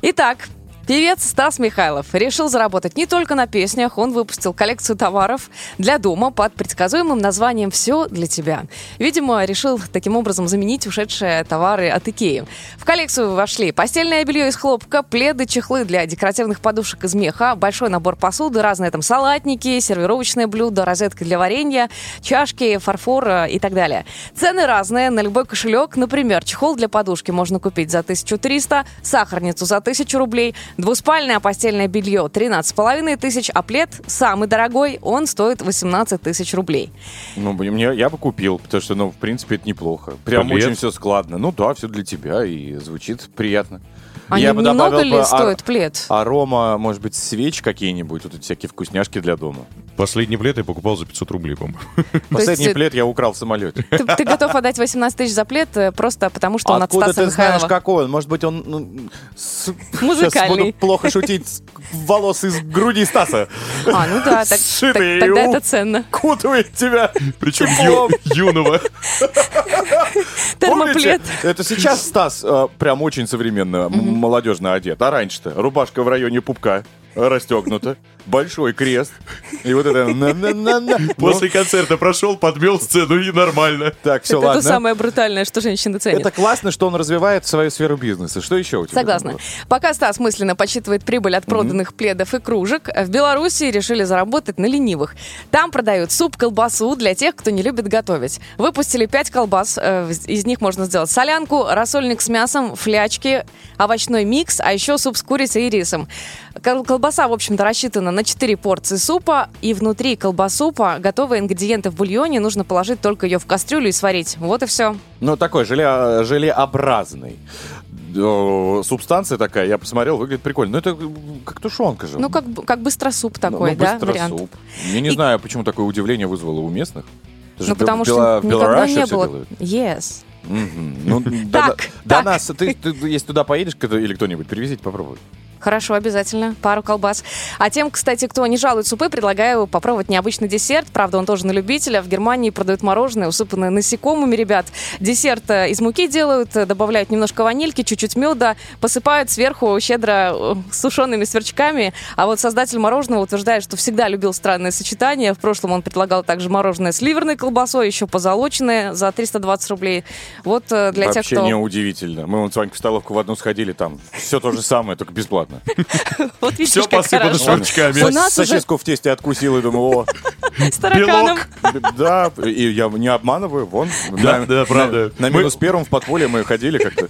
Итак, Певец Стас Михайлов решил заработать не только на песнях, он выпустил коллекцию товаров для дома под предсказуемым названием «Все для тебя». Видимо, решил таким образом заменить ушедшие товары от Икеи. В коллекцию вошли постельное белье из хлопка, пледы, чехлы для декоративных подушек из меха, большой набор посуды, разные там салатники, сервировочные блюда, розетка для варенья, чашки, фарфор э, и так далее. Цены разные на любой кошелек. Например, чехол для подушки можно купить за 1300, сахарницу за 1000 рублей, двуспальное постельное белье 13,5 тысяч, а плед самый дорогой, он стоит 18 тысяч рублей. Ну, мне, я бы купил, потому что, ну, в принципе, это неплохо. Прям Плед? очень все складно. Ну да, все для тебя, и звучит приятно. А Я не- бы добавил ли бы ар- стоит плед? Арома, может быть, свеч какие-нибудь, вот эти всякие вкусняшки для дома. Последний плед я покупал за 500 рублей, по-моему. Последний это- плед я украл в самолете. Ты, ты готов отдать 18 тысяч за плед э, просто потому, что он от Откуда Стаса ты знаешь, какой он? Может быть, он... Ну, с- Музыкальный. Сейчас буду плохо шутить. с Волос из груди Стаса. А, ну да, так- так- Сшитые тогда это ценно. Кутывает тебя. Причем теплом. юного. Термоплед. Это сейчас Стас э, прям очень современно, молодежно одет. А раньше-то рубашка в районе пупка. Расстегнута, большой крест, и вот это. После концерта прошел, подмел сцену и нормально. Так, все, Это ладно. самое брутальное, что женщины ценят. Это классно, что он развивает свою сферу бизнеса. Что еще у тебя? Согласна. Пока Стас мысленно подсчитывает прибыль от проданных пледов и кружек, в Беларуси решили заработать на ленивых. Там продают суп, колбасу для тех, кто не любит готовить. Выпустили 5 колбас, э, из них можно сделать солянку, рассольник с мясом, флячки, овощной микс, а еще суп с курицей и рисом. Кол- Колбаса, в общем-то, рассчитана на 4 порции супа, и внутри колбасупа готовые ингредиенты в бульоне, нужно положить только ее в кастрюлю и сварить. Вот и все. Ну, такой желе, желеобразный. Субстанция такая, я посмотрел, выглядит прикольно. Ну, это как тушенка же. Ну, как, как быстросуп такой, Ну, да, быстро вариант. суп. Я не И- знаю, почему такое удивление вызвало у местных. Это Ну, потому что никогда не было. делают. Yes. Мгм. Ну, до, Так, до так. нас, ты, ты, если туда поедешь или кто-нибудь, привезите, попробуй. Хорошо, обязательно. Пару колбас. А тем, кстати, кто не жалует супы, предлагаю попробовать необычный десерт. Правда, он тоже на любителя. В Германии продают мороженое, усыпанное насекомыми, ребят. Десерт э, из муки делают, э, добавляют немножко ванильки, чуть-чуть меда, посыпают сверху щедро э, сушеными сверчками. А вот создатель мороженого утверждает, что всегда любил странное сочетание. В прошлом он предлагал также мороженое с ливерной колбасой, еще позолоченное за 320 рублей. Вот для Вообще тех, кто... не удивительно. Мы вон с Ванькой в столовку в одну сходили, там все то же самое, только бесплатно. Вот видишь, как посыпано сверчками. У нас уже Сосиску в тесте откусил и думаю, о, с тараканом. да, и я не обманываю, вон. Да, на- да, правда. На, на Мы- минус первом в подполье мы ходили как-то.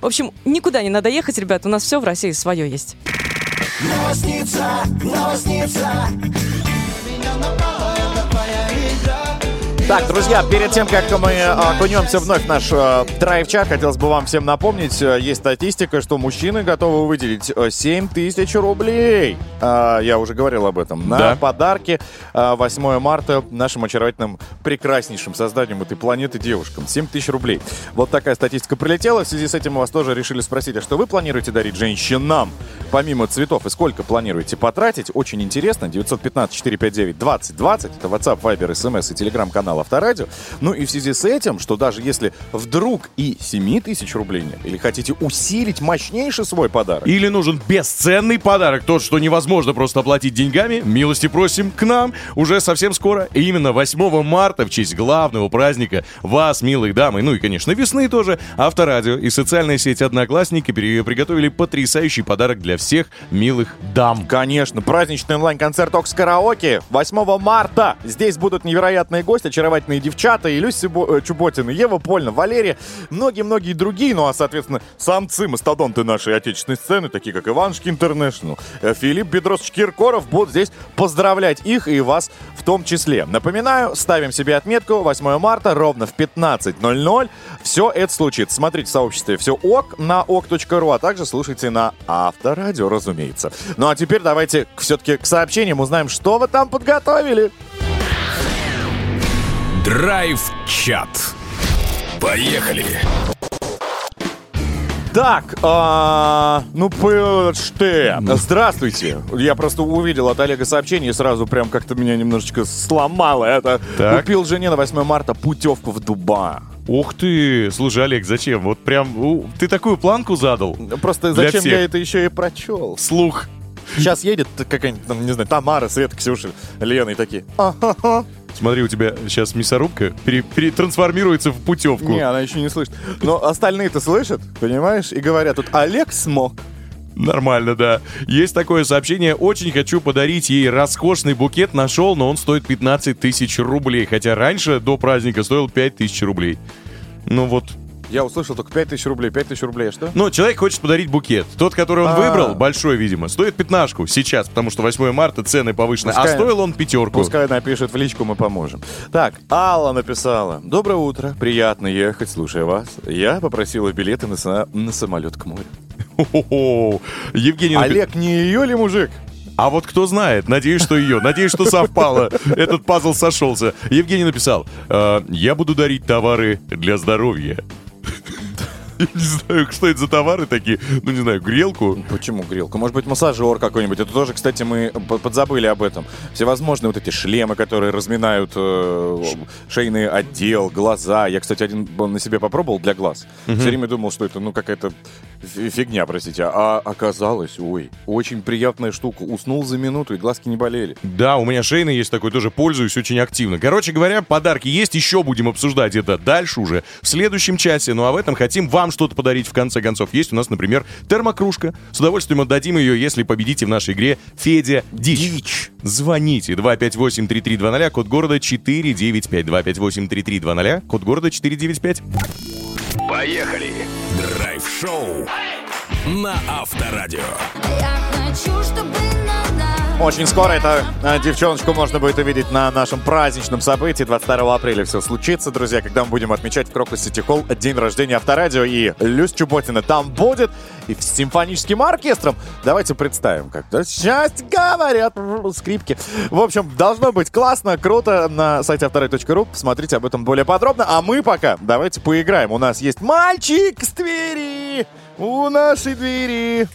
В общем, никуда не надо ехать, ребят. У нас все в России свое есть. Так, друзья, перед тем, как мы э, окунемся вновь в наш э, драйв-чат, хотелось бы вам всем напомнить, э, есть статистика, что мужчины готовы выделить э, 7 тысяч рублей. А, я уже говорил об этом. На Да. подарки э, 8 марта нашим очаровательным, прекраснейшим созданием этой планеты девушкам. 7 тысяч рублей. Вот такая статистика прилетела. В связи с этим мы вас тоже решили спросить, а что вы планируете дарить женщинам? Помимо цветов, и сколько планируете потратить? Очень интересно. 915-459-2020. Это WhatsApp, Viber, SMS и телеграм-канал Авторадио. Ну и в связи с этим, что даже если вдруг и 7 тысяч рублей нет, или хотите усилить мощнейший свой подарок, Или нужен бесценный подарок, тот, что невозможно просто оплатить деньгами, милости просим к нам уже совсем скоро. И именно 8 марта, в честь главного праздника вас, милых дам, и ну и, конечно, весны тоже, Авторадио и социальная сеть Одноклассники приготовили потрясающий подарок для всех милых дам. Конечно, праздничный онлайн-концерт Окс Караоке 8 марта. Здесь будут невероятные гости, очаровательные девчата, Бо- э, Чуботина, Ева Польна, Валерия, многие-многие другие, ну а, соответственно, самцы, мастодонты нашей отечественной сцены, такие как Иванушки Интернешнл, э, Филипп Бедросович Киркоров, будут здесь поздравлять их и вас в том числе. Напоминаю, ставим себе отметку 8 марта ровно в 15.00. Все это случится. Смотрите в сообществе «Все ок» на ок.ру, а также слушайте на Авторадио, разумеется. Ну а теперь давайте все-таки к сообщениям узнаем, что вы там подготовили. Драйв-чат. Поехали. Так, а, ну что? Здравствуйте. Я просто увидел от Олега сообщение и сразу прям как-то меня немножечко сломало это. Так. Купил жене на 8 марта путевку в Дубай. Ух ты! Слушай, Олег, зачем? Вот прям у, ты такую планку задал? Просто зачем всех. я это еще и прочел? Слух. Сейчас едет какая-нибудь, там, не знаю, Тамара, Света, Ксюша, Лена и такие. «А-ха-ха». Смотри, у тебя сейчас мясорубка пере- перетрансформируется в путевку. Не, она еще не слышит. Но остальные-то слышат, понимаешь? И говорят, тут Олег смог. Нормально, да. Есть такое сообщение. Очень хочу подарить ей роскошный букет. Нашел, но он стоит 15 тысяч рублей. Хотя раньше, до праздника, стоил 5 тысяч рублей. Ну вот. Я услышал только 5 тысяч рублей. 5 тысяч рублей, а что? Но человек хочет подарить букет. Тот, который он А. выбрал, большой, видимо, стоит пятнашку сейчас, потому что 8 марта цены повышены. Пускай- А стоил он пятерку. Пускай напишет в личку, мы поможем. Так, Алла написала. Доброе утро, приятно ехать, слушая вас. Я попросила билеты на, са- на самолет к морю. Хо-хо-хо. Евгений Олег, не ее ли мужик? А вот кто знает, надеюсь, что ее, надеюсь, что совпало. Этот пазл сошелся. Евгений написал, «Э, я буду дарить товары для здоровья. Не знаю, что это за товары такие. Ну, не знаю, грелку. Почему грелка? Может быть, массажер какой-нибудь. Это тоже, кстати, мы подзабыли об этом. Всевозможные вот эти шлемы, которые разминают э, шейный отдел, глаза. Я, кстати, один на себе попробовал для глаз. Все время думал, что это, ну, какая-то фи- фигня, простите. А оказалось, ой, очень приятная штука. Уснул за минуту, и глазки не болели. Да, у меня шейный есть такой, тоже пользуюсь очень активно. Короче говоря, подарки есть, еще будем обсуждать это дальше уже в следующем часе. Ну а в этом хотим вам что-то подарить в конце концов. Есть у нас, например, термокружка. С удовольствием отдадим ее, если победите в нашей игре Федя Дичь. Звоните 258-3320, код города 495. 258-3320, код города 495. Поехали! Драйв-шоу на Авторадио. Я хочу, чтобы Очень скоро эту э, девчоночку можно будет увидеть на нашем праздничном событии. 22 апреля все случится, друзья, когда мы будем отмечать в Крокус Сити Холл день рождения Авторадио. И Люсь Чуботина там будет. И с симфоническим оркестром. Давайте представим, как счастье говорят скрипки. В общем, должно быть классно, круто. На сайте авторадио.ру посмотрите об этом более подробно. А мы пока давайте поиграем. У нас есть мальчик с Твери. У нашей двери.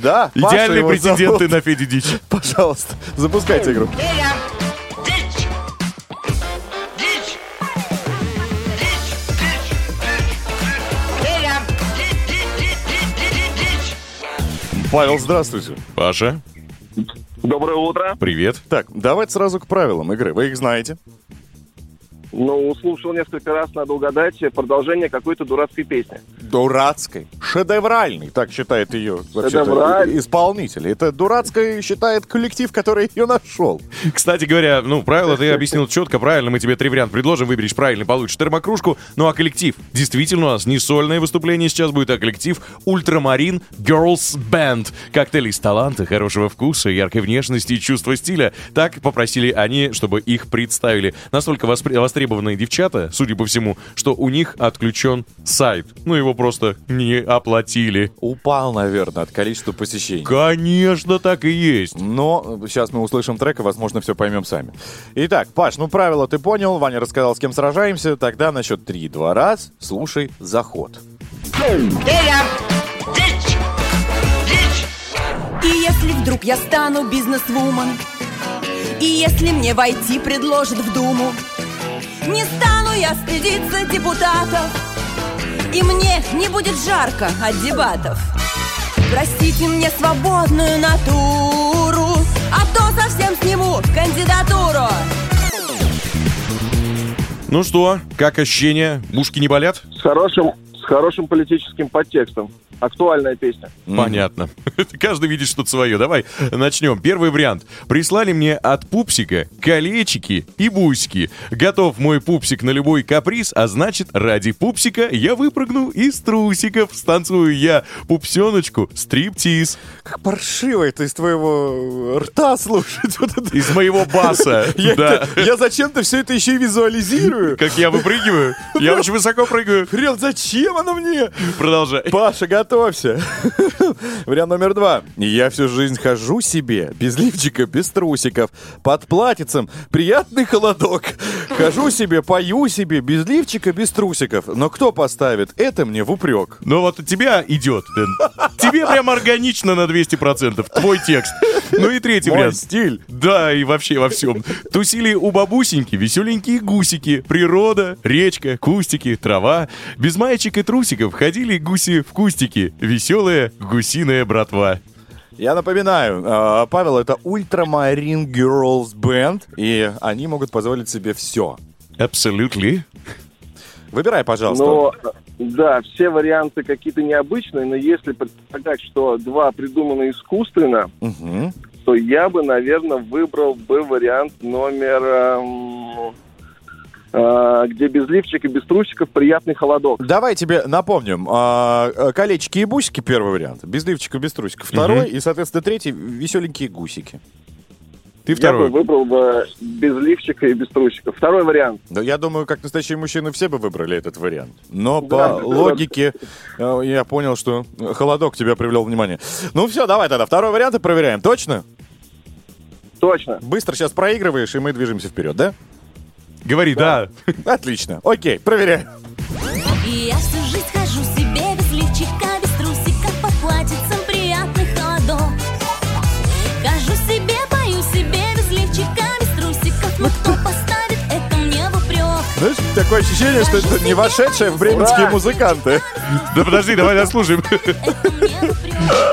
Да, Идеальные претенденты на Федя Дичь. Пожалуйста, запускайте игру. Павел, здравствуйте. Паша, Доброе утро. привет. Так, давайте сразу к правилам игры. Вы их знаете. Ну, слушал несколько раз, надо угадать продолжение какой-то дурацкой песни. Дурацкой. Шедевральный, так считает ее исполнитель. Это дурацкой считает коллектив, который ее нашел. Кстати говоря, ну, правила ты объяснил четко, правильно. Мы тебе три варианта предложим, выберешь правильный, получишь термокружку. Ну, а коллектив? Действительно, у нас не сольное выступление сейчас будет, а коллектив Ультрамарин Girls Band. Коктейли из таланта, хорошего вкуса, яркой внешности и чувства стиля. Так попросили они, чтобы их представили. Настолько воспри- востребованные девчата, судя по всему, что у них отключен сайт. Ну, его просто не оплатили. Упал, наверное, от количества посещений. Конечно, так и есть. Но сейчас мы услышим трек и, возможно, все поймем сами. Итак, Паш, ну правила ты понял, Ваня рассказал, с кем сражаемся. Тогда на счет три, два раз, слушай заход. И если вдруг я стану бизнес-вумен, И если мне войти предложат в Думу, Не стану я стыдиться депутатов, И мне не будет жарко от дебатов. Простите мне свободную натуру, А то совсем сниму кандидатуру. Ну что, как ощущения? Ушки не болят? С хорошим, хорошим политическим подтекстом. Актуальная песня. Понятно. Каждый видит что-то свое. Давай начнем. Первый вариант. Прислали мне от пупсика колечики и бусики. Готов мой пупсик на любой каприз, а значит, ради пупсика я выпрыгну из трусиков. Станцую я пупсеночку стриптиз. Как паршиво это из твоего рта слушать. Вот это. Из моего баса. Я, Да. я зачем-то все это еще и визуализирую. Как я выпрыгиваю? Я очень высоко прыгаю. Хрен, зачем оно мне? Продолжай. Паша, готовься. Вариант номер два. Я всю жизнь хожу себе, без лифчика, без трусиков, под платьицем, приятный холодок. Хожу себе, пою себе, без лифчика, без трусиков. Но кто поставит это мне в упрек? Но вот у тебя идет. Дэн. Тебе прям органично на 200%. Твой текст. Ну и третий Мой вариант. стиль. Да, и вообще во всем. Тусили у бабусеньки веселенькие гусики. Природа, речка, кустики, трава. Без маечек и трусиков ходили гуси в кустики. Веселая гусиная братва. Я напоминаю, э, Павел, это Ультрамарин Girls Band, и они могут позволить себе все. Absolutely. Выбирай, пожалуйста. Но, да, все варианты какие-то необычные, но если предполагать, что два придуманы искусственно, Мгм. то я бы, наверное, выбрал бы вариант номер... эм, где без лифчика, без трусиков, приятный холодок. Давай тебе напомним. а, а, колечки и бусики первый вариант. Без лифчика, без трусиков второй. И, соответственно, третий веселенькие гусики. Ты Я бы второй. выбрал бы без лифчика и без трусиков. Второй вариант. Да, я думаю, как настоящие мужчины все бы выбрали этот вариант. Но Да, по да. логике э, я понял, что холодок тебя привлел внимание. Ну все, давай тогда. Второй вариант и проверяем. Точно? Точно. Быстро сейчас проигрываешь, и мы движемся вперед, да? Говори, да. Отлично. Окей, проверяем. И я всю жизнь хожу себе лифчика, без трусика Под платьицем приятных холодов Кажу себе, пою себе без лифчика, без трусиков Но кто поставит это мне в упрек Знаешь, такое ощущение, что это не вошедшие в бременские музыканты. Да подожди, давай дослушаем.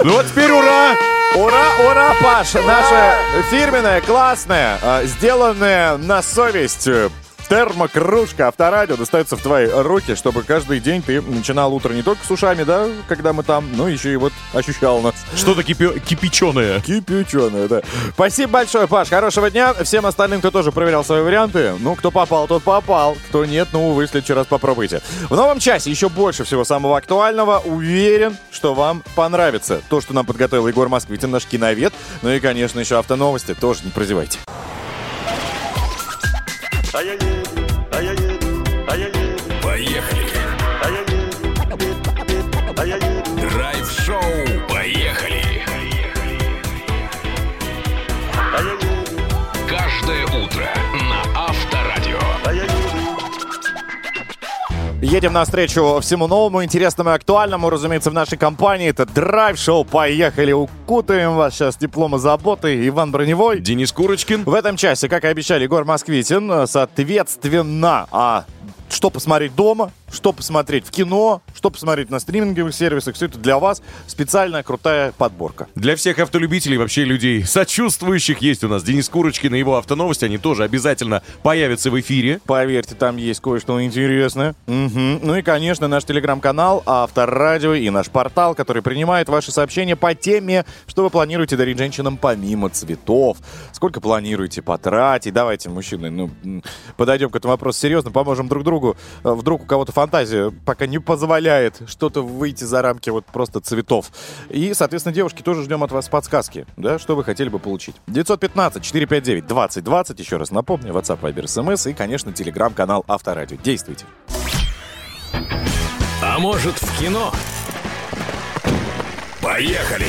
Ну вот теперь ура! Ура, ура, Паш! Наша фирменная, классная, а, сделанная на совесть э, термокружка авторадио достается в твои руки, чтобы каждый день ты начинал утро не только с ушами, да, когда мы там, но еще и вот ощущал нас. Что-то кипе- кипяченое. Кипяченое, да. Спасибо большое, Паш. Хорошего дня. Всем остальным, кто тоже проверял свои варианты. Ну, кто попал, тот попал. Кто нет, ну, вы в следующий раз попробуйте. В новом часе еще больше всего самого актуального. Уверен, что вам понравится то, что нам подготовил Егор Москвитин, наш киновед. Ну и, конечно, еще автоновости. Тоже не прозевайте. Поехали. Драйв-шоу. Поехали. Каждое утро на Авторадио. Едем навстречу всему новому, интересному и актуальному, разумеется, в нашей компании. Это драйв-шоу. Поехали, укутаем вас сейчас теплом и заботой. Иван Броневой. Денис Курочкин. В этом часе, как и обещали, Егор Москвитин, соответственно, а что посмотреть дома, что посмотреть в кино, что посмотреть на стриминговых сервисах. Все это для вас специальная крутая подборка. Для всех автолюбителей, вообще людей сочувствующих, есть у нас Денис Курочкин и его автоновости. Они тоже обязательно появятся в эфире. Поверьте, там есть кое-что интересное. Мгм. Ну и, конечно, наш телеграм-канал, Авторадио и наш портал, который принимает ваши сообщения по теме, что вы планируете дарить женщинам помимо цветов. Сколько планируете потратить? Давайте, мужчины, ну, подойдем к этому вопросу серьезно, поможем друг другу. Э, Вдруг у кого-то фантазия пока не позволяет что-то выйти за рамки вот просто цветов. И, соответственно, девушки, тоже ждем от вас подсказки, да, что вы хотели бы получить. 915-459-2020, еще раз напомню, WhatsApp, Viber, SMS и, конечно, телеграм-канал Авторадио. Действуйте. А может в кино? Поехали.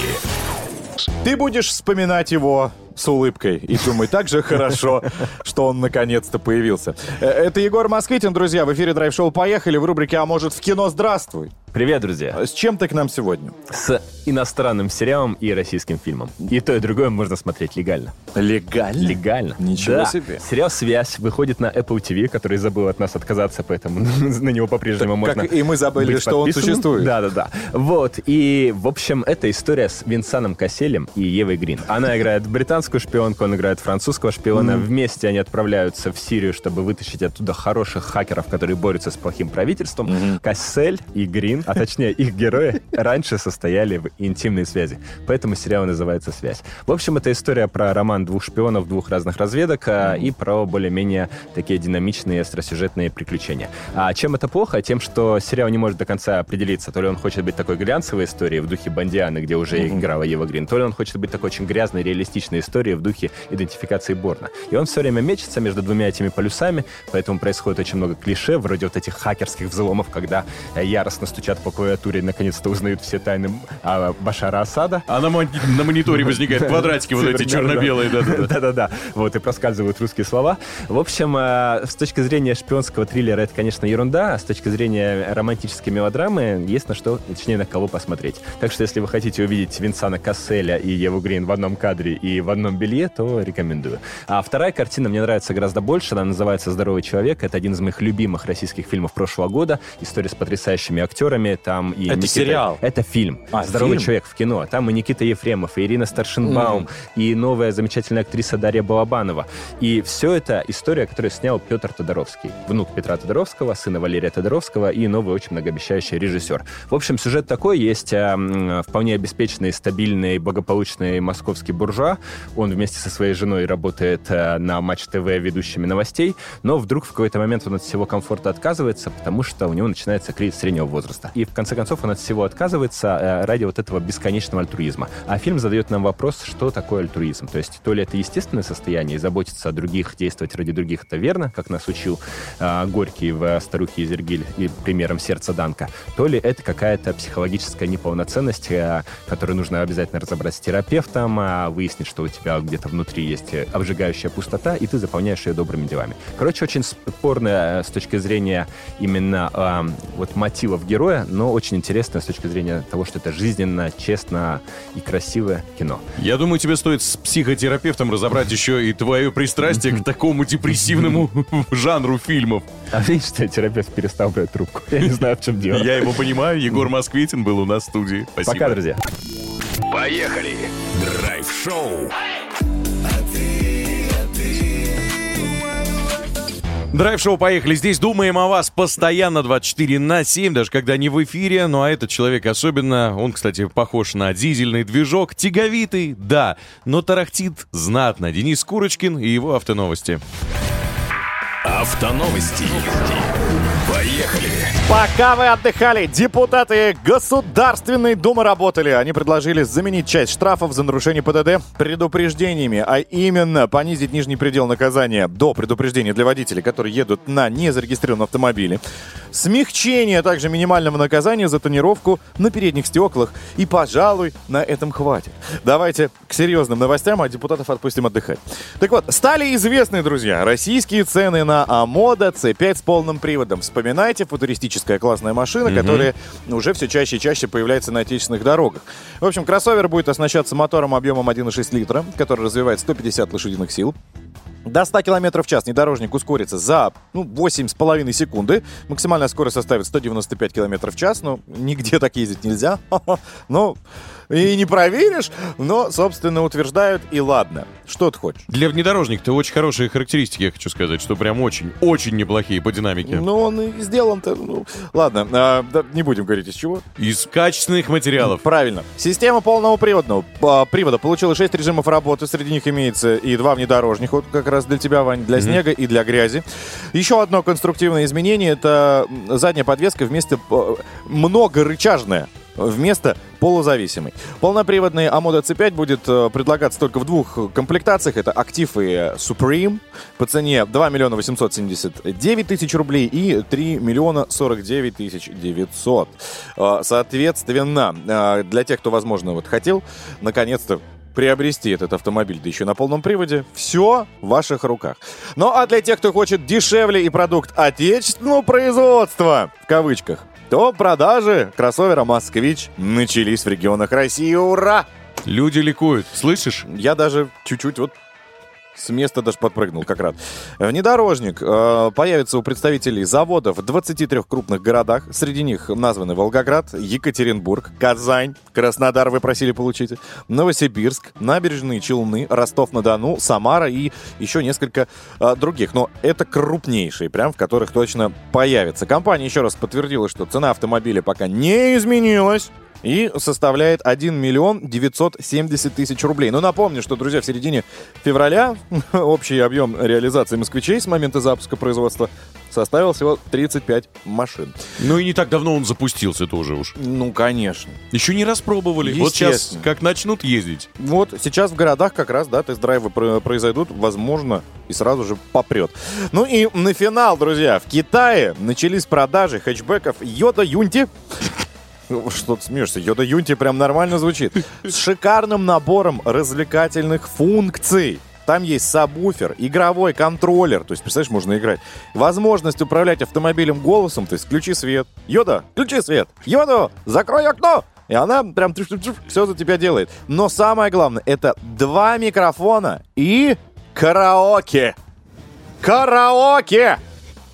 Ты будешь вспоминать его с улыбкой и думай, так же хорошо, что он наконец-то появился. Э, Это Егор Москвитин, друзья, в эфире Драйв-шоу «Поехали» в рубрике «А может в кино?» Здравствуй! Привет, друзья! С чем ты к нам сегодня? С иностранным сериалом и российским фильмом. И то, и другое можно смотреть легально. Легально? Легально. Ничего Да. себе. Сериал «Связь» выходит на Apple TV, который забыл от нас отказаться, поэтому на него по-прежнему Так, можно как и мы забыли, что он существует. Да-да-да. Вот. И, в общем, это история с Винсаном Касселем и Евой Грин. Она играет британскую шпионку, он играет французского шпиона. Вместе они отправляются в Сирию, чтобы вытащить оттуда хороших хакеров, которые борются с плохим правительством. Кассель и Грин, а точнее их герои, раньше состояли в интимной связи. Поэтому сериал называется «Связь». В общем, это история про роман двух шпионов, двух разных разведок а, и про более-менее такие динамичные остросюжетные приключения. А чем это плохо? Тем, что сериал не может до конца определиться, то ли он хочет быть такой глянцевой историей в духе Бондианы, где уже играла Ева Грин, то ли он хочет быть такой очень грязной, реалистичной историей в духе идентификации Борна. И он все время мечется между двумя этими полюсами, поэтому происходит очень много клише, вроде вот этих хакерских взломов, когда э, яростно стучат по клавиатуре и наконец-то узнают все тайны а, Башара Асада. А на, мон- на мониторе возникают квадратики вот эти черно-белые. да-да-да. Да-да-да. Вот, и проскальзывают русские слова. В общем, э, с точки зрения шпионского триллера это, конечно, ерунда, а с точки зрения романтической мелодрамы есть на что, точнее, на кого посмотреть. Так что, если вы хотите увидеть Винсана Касселя и Еву Грин в одном кадре и в одном белье, то рекомендую. А вторая картина мне нравится гораздо больше. Она называется «Здоровый человек». Это один из моих любимых российских фильмов прошлого года. История с потрясающими актерами. Там и Это сериал? Это фильм. А, «Здоровый фильм? человек» в кино. Там и Никита Ефремов, и Ирина Старшинбаум, и новая замечательная актриса Дарья Балабанова. И все это история, которую снял Петр Тодоровский, внук Петра Тодоровского, сына Валерия Тодоровского и новый очень многообещающий режиссер. В общем, сюжет такой. Есть м, вполне обеспеченный, стабильный, благополучный московский буржуа. Он вместе со своей женой работает а, на Матч ТВ ведущими новостей, но вдруг в какой-то момент он от всего комфорта отказывается, потому что у него начинается кризис среднего возраста. И в конце концов он от всего отказывается э, ради вот этого бесконечного альтруизма. А фильм задает нам вопрос, что такое альтруизм. То есть то ли это естественное состояние, заботиться о других, действовать ради других, это верно, как нас учил э, Горький в «Старухе Изергиль» и примером сердца Данка, то ли это какая-то психологическая неполноценность, э, которую нужно обязательно разобрать с терапевтом, а выяснить, что у тебя где-то внутри есть э, обжигающая пустота, и ты заполняешь ее добрыми делами. Короче, очень спорная э, с точки зрения именно э, вот мотивов героя простое, но очень интересное с точки зрения того, что это жизненно, честно и красивое кино. Я думаю, тебе стоит с психотерапевтом разобрать еще и твое пристрастие к такому депрессивному жанру фильмов. А видишь, что терапевт перестал брать трубку? Я не знаю, в чем дело. Я его понимаю. Егор Москвитин был у нас в студии. Спасибо. Пока, друзья. Поехали! Драйв-шоу. Драйв-шоу «Поехали». Здесь думаем о вас постоянно 24 на 7, даже когда не в эфире. Ну а этот человек особенно, он, кстати, похож на дизельный движок. Тяговитый, да, но тарахтит знатно. Денис Курочкин и его автоновости. Автоновости. Поехали! Пока вы отдыхали, депутаты Государственной Думы работали. Они предложили заменить часть штрафов за нарушение ПДД предупреждениями, а именно понизить нижний предел наказания до предупреждения для водителей, которые едут на незарегистрированном автомобиле. Смягчение также минимального наказания за тонировку на передних стеклах. И, пожалуй, на этом хватит. Давайте к серьезным новостям, а депутатов отпустим отдыхать. Так вот, стали известны, друзья, российские цены на Амода C5 с полным приводом. Вспоминайте, футуристическая классная машина, которая уже все чаще и чаще появляется на отечественных дорогах. В общем, кроссовер будет оснащаться мотором объемом 1,6 литра, который развивает 150 лошадиных сил. До 100 км в час внедорожник ускорится за ну, 8,5 секунды. Максимальная скорость составит 195 км в час. Ну, нигде так ездить нельзя. Ну, и не проверишь, но, собственно, утверждают, и ладно. Что ты хочешь? Для внедорожника-то очень хорошие характеристики, я хочу сказать, что прям очень, очень неплохие по динамике. Ну, он и сделан-то, ну, ладно, а, да, не будем говорить из чего. Из качественных материалов. Правильно. Система полного приводного а, привода получила 6 режимов работы. Среди них имеется и два внедорожных. Вот как раз для тебя, Вань, для снега и для грязи. Еще одно конструктивное изменение это задняя подвеска вместо э, многорычажная вместо полузависимой. Полноприводный Амода C5 будет э, предлагаться только в двух комплектациях. Это Актив и Supreme по цене 2 миллиона 879 тысяч рублей и 3 миллиона 49 тысяч 900. Э, Соответственно, э, для тех, кто, возможно, вот хотел, наконец-то приобрести этот автомобиль, да еще на полном приводе, все в ваших руках. Ну а для тех, кто хочет дешевле и продукт отечественного производства, в кавычках, то продажи кроссовера «Москвич» начались в регионах России. Ура! Люди ликуют. Слышишь? Я даже чуть-чуть вот с места даже подпрыгнул, как раз. Внедорожник э, появится у представителей заводов в 23 крупных городах. Среди них названы Волгоград, Екатеринбург, Казань, Краснодар вы просили получить, Новосибирск, Набережные Челны, Ростов-на-Дону, Самара и еще несколько э, других. Но это крупнейшие, прям в которых точно появится. Компания еще раз подтвердила, что цена автомобиля пока не изменилась и составляет 1 миллион 970 тысяч рублей. Но напомню, что, друзья, в середине февраля общий объем реализации москвичей с момента запуска производства составил всего 35 машин. Ну и не так давно он запустился тоже уж. Ну, конечно. Еще не распробовали. Вот сейчас, как начнут ездить. Вот сейчас в городах как раз, да, тест-драйвы про- произойдут, возможно, и сразу же попрет. Ну и на финал, друзья, в Китае начались продажи хэтчбеков Йода Юнти. Что ты смеешься? Йода Юнти прям нормально звучит. С шикарным набором развлекательных функций. Там есть сабвуфер, игровой контроллер, то есть, представляешь, можно играть. Возможность управлять автомобилем голосом, то есть включи свет. Йода, включи свет. Йода, закрой окно. И она прям все за тебя делает. Но самое главное, это два микрофона и караоке. Караоке!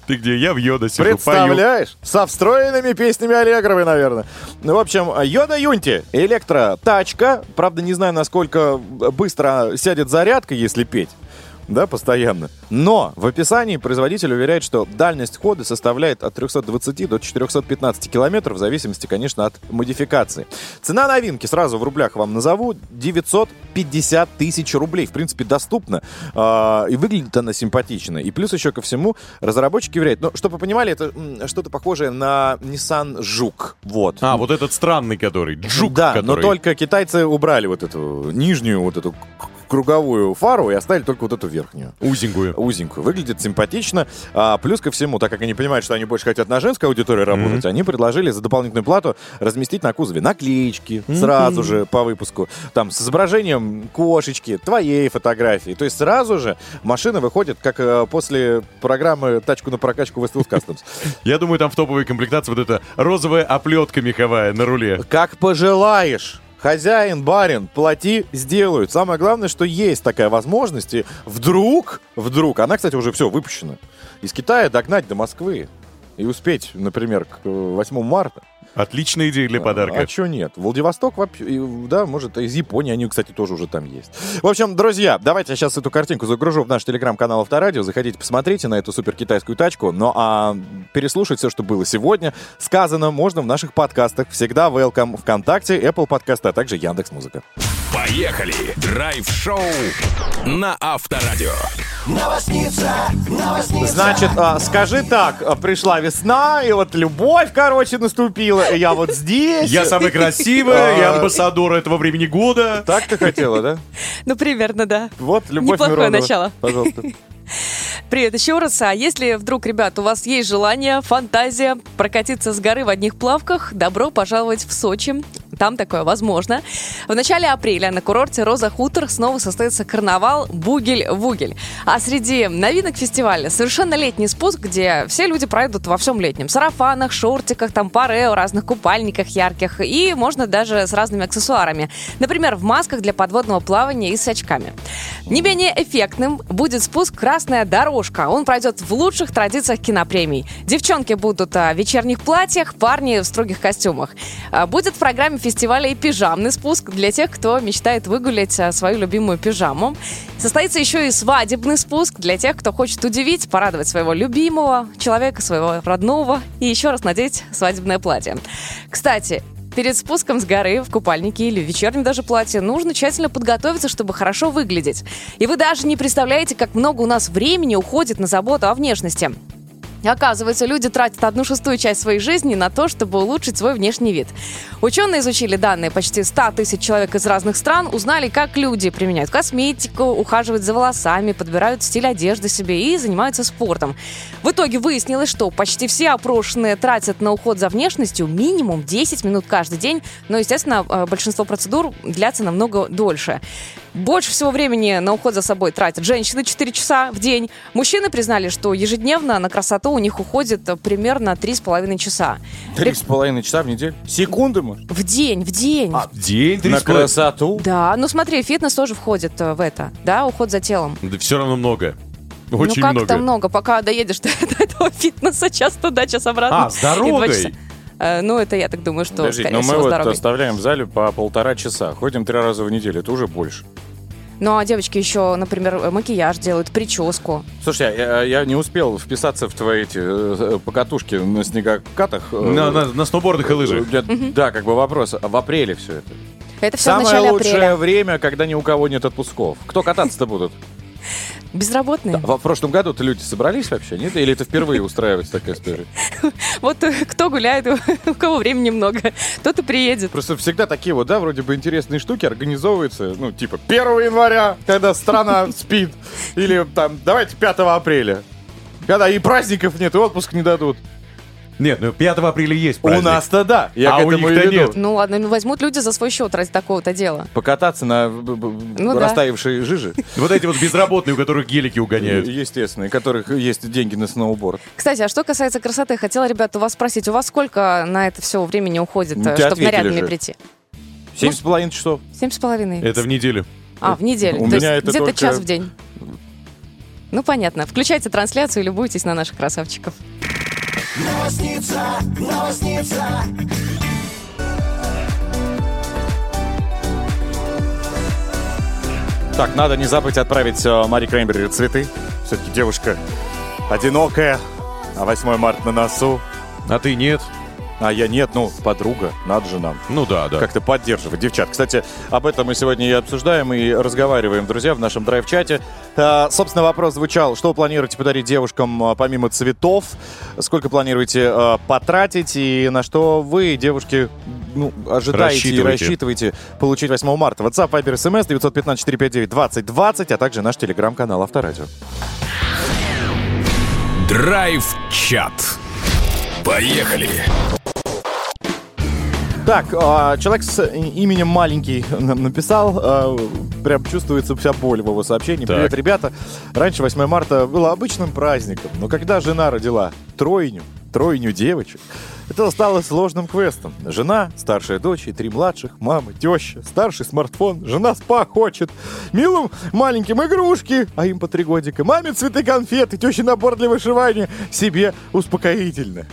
Ты где? Я в Йода сижу, пою. Представляешь? Со встроенными песнями Аллегровой, наверное. Ну, в общем, Йода Юнти. Электро-тачка. Правда, не знаю, насколько быстро сядет зарядка, если петь. Да, постоянно. Но в описании производитель уверяет, что дальность хода составляет от 320 до 415 километров, в зависимости, конечно, от модификации. Цена новинки, сразу в рублях вам назову, 950 тысяч рублей. В принципе, доступно. А, и выглядит она симпатично. И плюс еще ко всему, разработчики уверяют, ну, чтобы вы понимали, это что-то похожее на Nissan Жук. Вот. А, вот этот странный, который. Джук, да, который. но только китайцы убрали вот эту нижнюю вот эту круговую фару и оставили только вот эту верхнюю. Узенькую. Узенькую. Выглядит симпатично. А, плюс ко всему, так как они понимают, что они больше хотят на женской аудитории работать, они предложили за дополнительную плату разместить на кузове наклеечки сразу же по выпуску. Там с изображением кошечки, твоей фотографии. То есть сразу же машина выходит, как э, после программы «Тачку на прокачку» Westfield Customs. Я думаю, там в топовой комплектации вот эта розовая оплетка меховая на руле. Как пожелаешь. Хозяин, барин, плати, сделают. Самое главное, что есть такая возможность. И вдруг, вдруг, она, кстати, уже все выпущена. Из Китая догнать до Москвы и успеть, например, к э, 8 марта. Отличная идея для подарка. А что нет? Владивосток, да, может, из Японии, они, кстати, тоже уже там есть. В общем, друзья, давайте я сейчас эту картинку загружу в наш телеграм-канал Авторадио. Заходите, посмотрите на эту супер китайскую тачку. Ну а переслушать все, что было сегодня, сказано можно в наших подкастах. Всегда welcome ВКонтакте, Apple подкасты, а также Яндекс Музыка. Поехали! Драйв-шоу на Авторадио. Значит, а, скажи так, а, пришла весна, и вот любовь, короче, наступила, я вот здесь. Я самая красивая, я А. амбассадор этого времени года. Так ты хотела, да? Ну, примерно, да. Вот, любовь Неплохое Миронова. начало. Пожалуйста. Привет еще раз. А если вдруг, ребят, у вас есть желание, фантазия прокатиться с горы в одних плавках, добро пожаловать в Сочи. Там такое возможно. В начале апреля на курорте Роза Хутор снова состоится карнавал Бугель-Вугель. А среди новинок фестиваля совершенно летний спуск, где все люди пройдут во всем летнем. Сарафанах, шортиках, там парео, разных купальниках ярких. И можно даже с разными аксессуарами. Например, в масках для подводного плавания и с очками. Не менее эффектным будет спуск «Красная дорожка». Он пройдет в лучших традициях кинопремий. Девчонки будут а, в вечерних платьях, парни в строгих костюмах. А, Будет в программе фестиваля и пижамный спуск для тех, кто мечтает выгулять а, свою любимую пижаму. Состоится еще и свадебный спуск для тех, кто хочет удивить, порадовать своего любимого человека, своего родного и еще раз надеть свадебное платье. Кстати, Перед спуском с горы в купальнике или в вечернем даже платье нужно тщательно подготовиться, чтобы хорошо выглядеть. И вы даже не представляете, как много у нас времени уходит на заботу о внешности. Оказывается, люди тратят одну шестую часть своей жизни на то, чтобы улучшить свой внешний вид. Ученые изучили данные почти 100 тысяч человек из разных стран, узнали, как люди применяют косметику, ухаживают за волосами, подбирают стиль одежды себе и занимаются спортом. В итоге выяснилось, что почти все опрошенные тратят на уход за внешностью минимум 10 минут каждый день, но, естественно, э, большинство процедур длятся намного дольше. Больше всего времени на уход за собой тратят женщины 4 часа в день. Мужчины признали, что ежедневно на красоту у них уходит примерно 3,5 часа. Три с половиной часа в неделю? Секунды, может? В день, в день. День, три На с половиной. красоту? Да, ну смотри, фитнес тоже входит э, в это, да, уход за телом. Да все равно много. Очень ну как много. много, пока доедешь до, до этого фитнеса, час туда, час обратно. А, с Э, Ну, это я так думаю, что, Подождите, скорее но мы всего, с вот оставляем в зале по полтора часа. Ходим три раза в неделю, это уже больше. Ну, а девочки еще, например, э, макияж делают, прическу. Слушай, я, я не успел вписаться в твои эти э, покатушки на снегокатах. э, На, на- на сноубордах и лыжах. Я- Да, как бы вопрос. А В апреле все это. Это все в Самое начале лучшее апреля. время, когда ни у кого нет отпусков. Кто кататься-то будут? Безработные. В прошлом году-то люди собрались вообще, нет? Или это впервые устраивается такая история? Вот э, кто гуляет, у кого времени много, тот и приедет. Просто всегда такие вот, да, вроде бы интересные штуки организовываются, ну, типа 1 января, когда страна спит, или там, давайте 5 апреля, когда и праздников нет, и отпуск не дадут. Нет, ну 5 апреля есть У праздник. нас-то да, я А к у этому и них-то нет. Ну ладно, ну возьмут люди за свой счет ради такого-то дела. Покататься на Ну да. растаявшей жиже, Вот эти вот безработные, у которых гелики угоняют. естественно, у которых есть деньги на сноуборд. Кстати, а что касается красоты, хотела, ребята, у вас спросить, у вас сколько на это все времени уходит, Ну, э, чтобы нарядными же. прийти? Семь с половиной часов. Семь с половиной. Это в неделю. А, в неделю. У То меня есть это где-то только- час в день. Ну, понятно. Включайте трансляцию и любуйтесь на наших красавчиков. Так, надо не забыть отправить э, Мари Крейнбери цветы. Все-таки девушка одинокая, а 8 марта на носу. А ты нет? А я нет, ну, подруга, надо же нам. Ну да, да. Как-то поддерживать девчат. Кстати, об этом мы сегодня и обсуждаем, и разговариваем, друзья, в нашем драйв-чате. А, собственно, вопрос звучал, что вы планируете подарить девушкам а, помимо цветов? Сколько планируете а, потратить? И на что вы, девушки, ну, ожидаете и Рассчитывайте. рассчитываете получить 8 марта. WhatsApp, Viber, SMS 915-459-2020, а также наш телеграм-канал Авторадио. Драйв-чат. Поехали. Так, а, человек с именем маленький нам написал, а, прям чувствуется вся боль в его сообщении. Так. Привет, ребята. Раньше 8 марта было обычным праздником, но когда жена родила тройню, тройню девочек, это стало сложным квестом. Жена, старшая дочь и три младших, мама, теща, старший смартфон, жена спа хочет, милым маленьким игрушки, а им по три годика, маме цветы конфеты, теще набор для вышивания, себе успокоительно.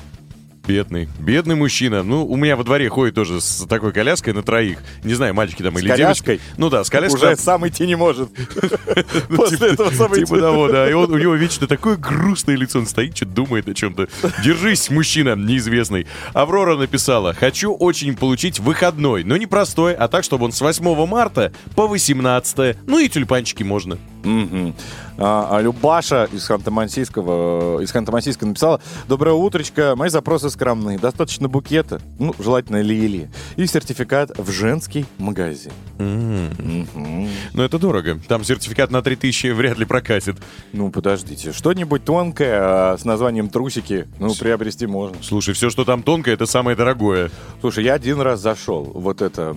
Бедный, бедный мужчина. Ну, у меня во дворе ходит тоже с такой коляской на троих. Не знаю, мальчики там С или коляской? девочки. Ну да, с коляской. Уже там- сам идти не может. Ну, После типа- этого события. Типа того, да. И у него вечно такое грустное лицо. Он стоит, что-то думает о чем-то. Держись, мужчина неизвестный. Аврора написала, хочу очень получить выходной, но не простой, а так, чтобы он с 8 марта по 18. Ну и тюльпанчики можно. Мгм. А, а Любаша из Ханты-Мансийского, э, из Ханты-Мансийска написала «Доброе утречко, мои запросы скромные. Достаточно букета, ну, желательно лилии, и сертификат в женский магазин». Мгм. Но это дорого. Там сертификат на 3000 вряд ли прокатит. Ну, подождите, что-нибудь тонкое а, с названием «трусики», ну, приобрести можно. Слушай, все, что там тонкое, это самое дорогое. Слушай, я один раз зашел, вот это,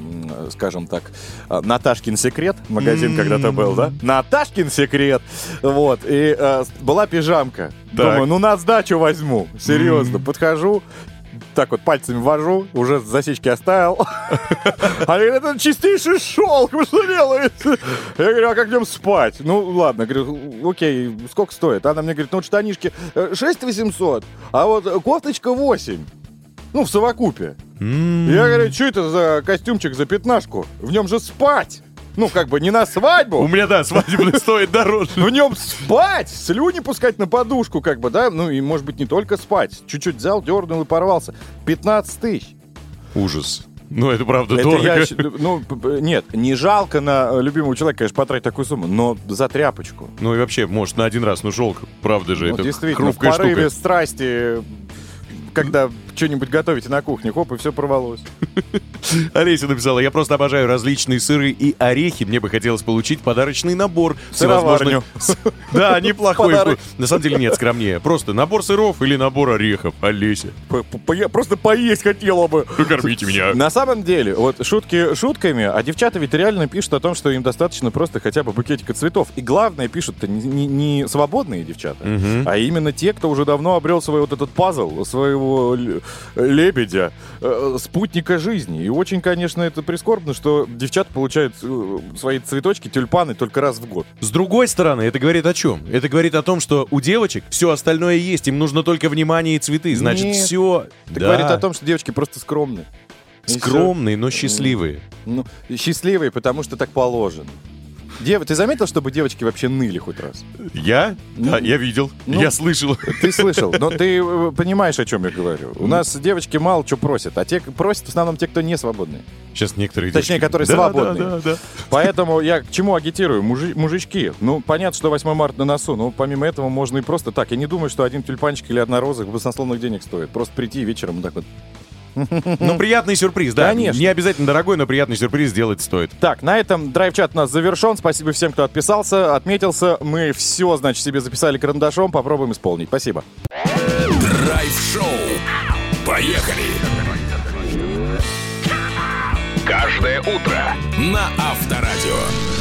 скажем так, а, Наташкин секрет, магазин когда-то был, да? Наташкин секрет, вот, и с- была пижамка. Думаю, ну на сдачу возьму, серьезно, подхожу, так вот пальцами вожу, уже засечки оставил. Они говорят, это чистейший шелк, вы что делаете? Я говорю, а как днем спать? Ну, ладно, говорю, окей, сколько стоит? Она мне говорит, ну, штанишки э, 6 800, а вот э, кофточка 8. Ну, в совокупе. Я говорю, что это за костюмчик за пятнашку? В нем же спать. Ну, как бы не на свадьбу. У меня, да, свадебный стоит дороже. В нем спать, слюни пускать на подушку, как бы, да? Ну, и, может быть, не только спать. Чуть-чуть взял, дернул и порвался. 15 тысяч. Ужас. Ну, это правда Это дорого. я ну, нет, не жалко на э, любимого человека, конечно, потратить такую сумму, но за тряпочку. Ну и вообще, может, на один раз, ну шелк, правда же, Ну, это действительно, в порыве штука. страсти, когда что-нибудь готовите на кухне, хоп, и все порвалось. Олеся написала, я просто обожаю различные сыры и орехи. Мне бы хотелось получить подарочный набор. Сыроварню. Да, неплохой. На самом деле нет, скромнее. Просто набор сыров или набор орехов. Олеся, я Просто поесть хотела бы. покормите меня. На самом деле, вот шутки шутками, а девчата ведь реально пишут о том, что им достаточно просто хотя бы букетика цветов. И главное, пишут-то не, свободные девчата, а именно те, кто уже давно обрел свой вот этот пазл, своего лебедя, э, спутника жизни. И очень, конечно, это прискорбно, что девчата получают э, свои цветочки, тюльпаны только раз в год. С другой стороны, это говорит о чем? Это говорит о том, что у девочек все остальное есть, им нужно только внимание и цветы. Значит, Нет. все... Это говорит о том, что девочки просто скромные. И Скромные, но счастливые. Ну, счастливые, потому что так положено. Дев... Ты заметил, чтобы девочки вообще ныли хоть раз? Я? Да, я видел. ну, я слышал. Ты слышал, но ты э, понимаешь, о чем я говорю. У нас девочки мало что просят, а те просят в основном те, кто не свободные. Сейчас некоторые Точнее, девочки- которые Да, свободные. Да, да, да. Поэтому я к чему агитирую? Мужи- мужички, ну, понятно, что 8 марта на носу, но помимо этого можно и просто так. Я не думаю, что один тюльпанчик или одна роза баснословных денег стоит. Просто прийти вечером вот так вот. Ну, приятный сюрприз, да. Конечно. Не обязательно дорогой, но приятный сюрприз сделать стоит. Так, на этом драйв-чат у нас завершен. Спасибо всем, кто отписался, отметился. Мы все, значит, себе записали карандашом. Попробуем исполнить. Спасибо. Драйв-шоу. Поехали. Каждое утро на Авторадио.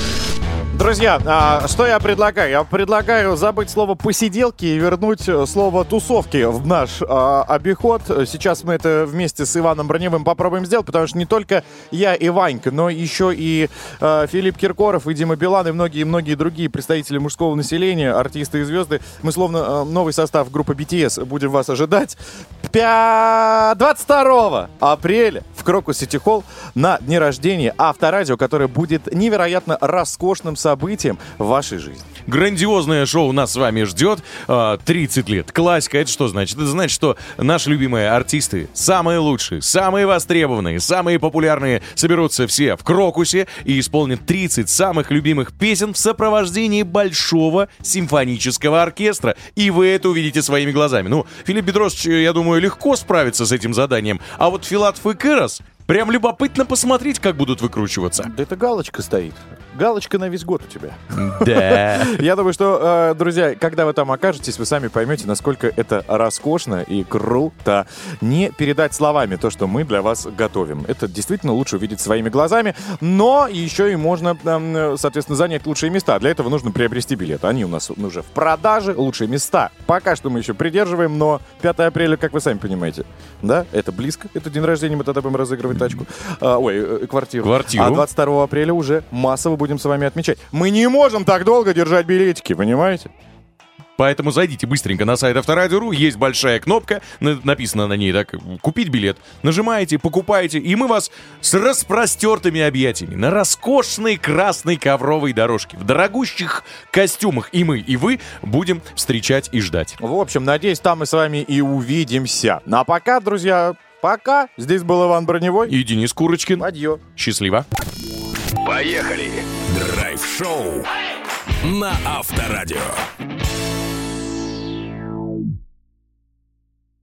Друзья, а, что я предлагаю? Я предлагаю забыть слово «посиделки» и вернуть э, слово «тусовки» в наш а, обиход. Сейчас мы это вместе с Иваном Броневым попробуем сделать, потому что не только я и Ванька, но еще и а, Филипп Киркоров, и Дима Билан, и многие-многие другие представители мужского населения, артисты и звезды. Мы словно новый состав группы BTS будем вас ожидать. Пя- 22 апреля в Крокус Сити Холл на дне рождения Авторадио, которое будет невероятно роскошным событием событием в вашей жизни. Грандиозное шоу нас с вами ждет. А, 30 лет. Классика. Это что значит? Это значит, что наши любимые артисты, самые лучшие, самые востребованные, самые популярные, соберутся все в Крокусе и исполнят 30 самых любимых песен в сопровождении большого симфонического оркестра. И вы это увидите своими глазами. Ну, Филипп Бедросович, я думаю, легко справится с этим заданием. А вот Филатов и Кырос, прям любопытно посмотреть, как будут выкручиваться. Да это галочка стоит. Галочка на весь год у тебя. Да. Я думаю, что, э, друзья, когда вы там окажетесь, вы сами поймете, насколько это роскошно и круто. Не передать словами то, что мы для вас готовим. Это действительно лучше увидеть своими глазами, но еще и можно, эм, соответственно, занять лучшие места. Для этого нужно приобрести билет. Они у нас уже в продаже, лучшие места. Пока что мы еще придерживаем, но 5 апреля, как вы сами понимаете, да, это близко, это день рождения, мы тогда будем разыгрывать тачку. А, ой, э, квартиру. Квартиру. А 22 апреля уже массово будем с вами отмечать. Мы не можем так долго держать билетики, понимаете? Поэтому зайдите быстренько на сайт Авторадио.ру, есть большая кнопка, на- написано на ней так, купить билет. Нажимаете, покупаете, и мы вас с распростертыми объятиями на роскошной красной ковровой дорожке, в дорогущих костюмах и мы, и вы будем встречать и ждать. В общем, надеюсь, там мы с вами и увидимся. Ну а пока, друзья, пока. Здесь был Иван Броневой. И Денис Курочкин. Адьё. Счастливо. Поехали! Драйв-шоу на Авторадио.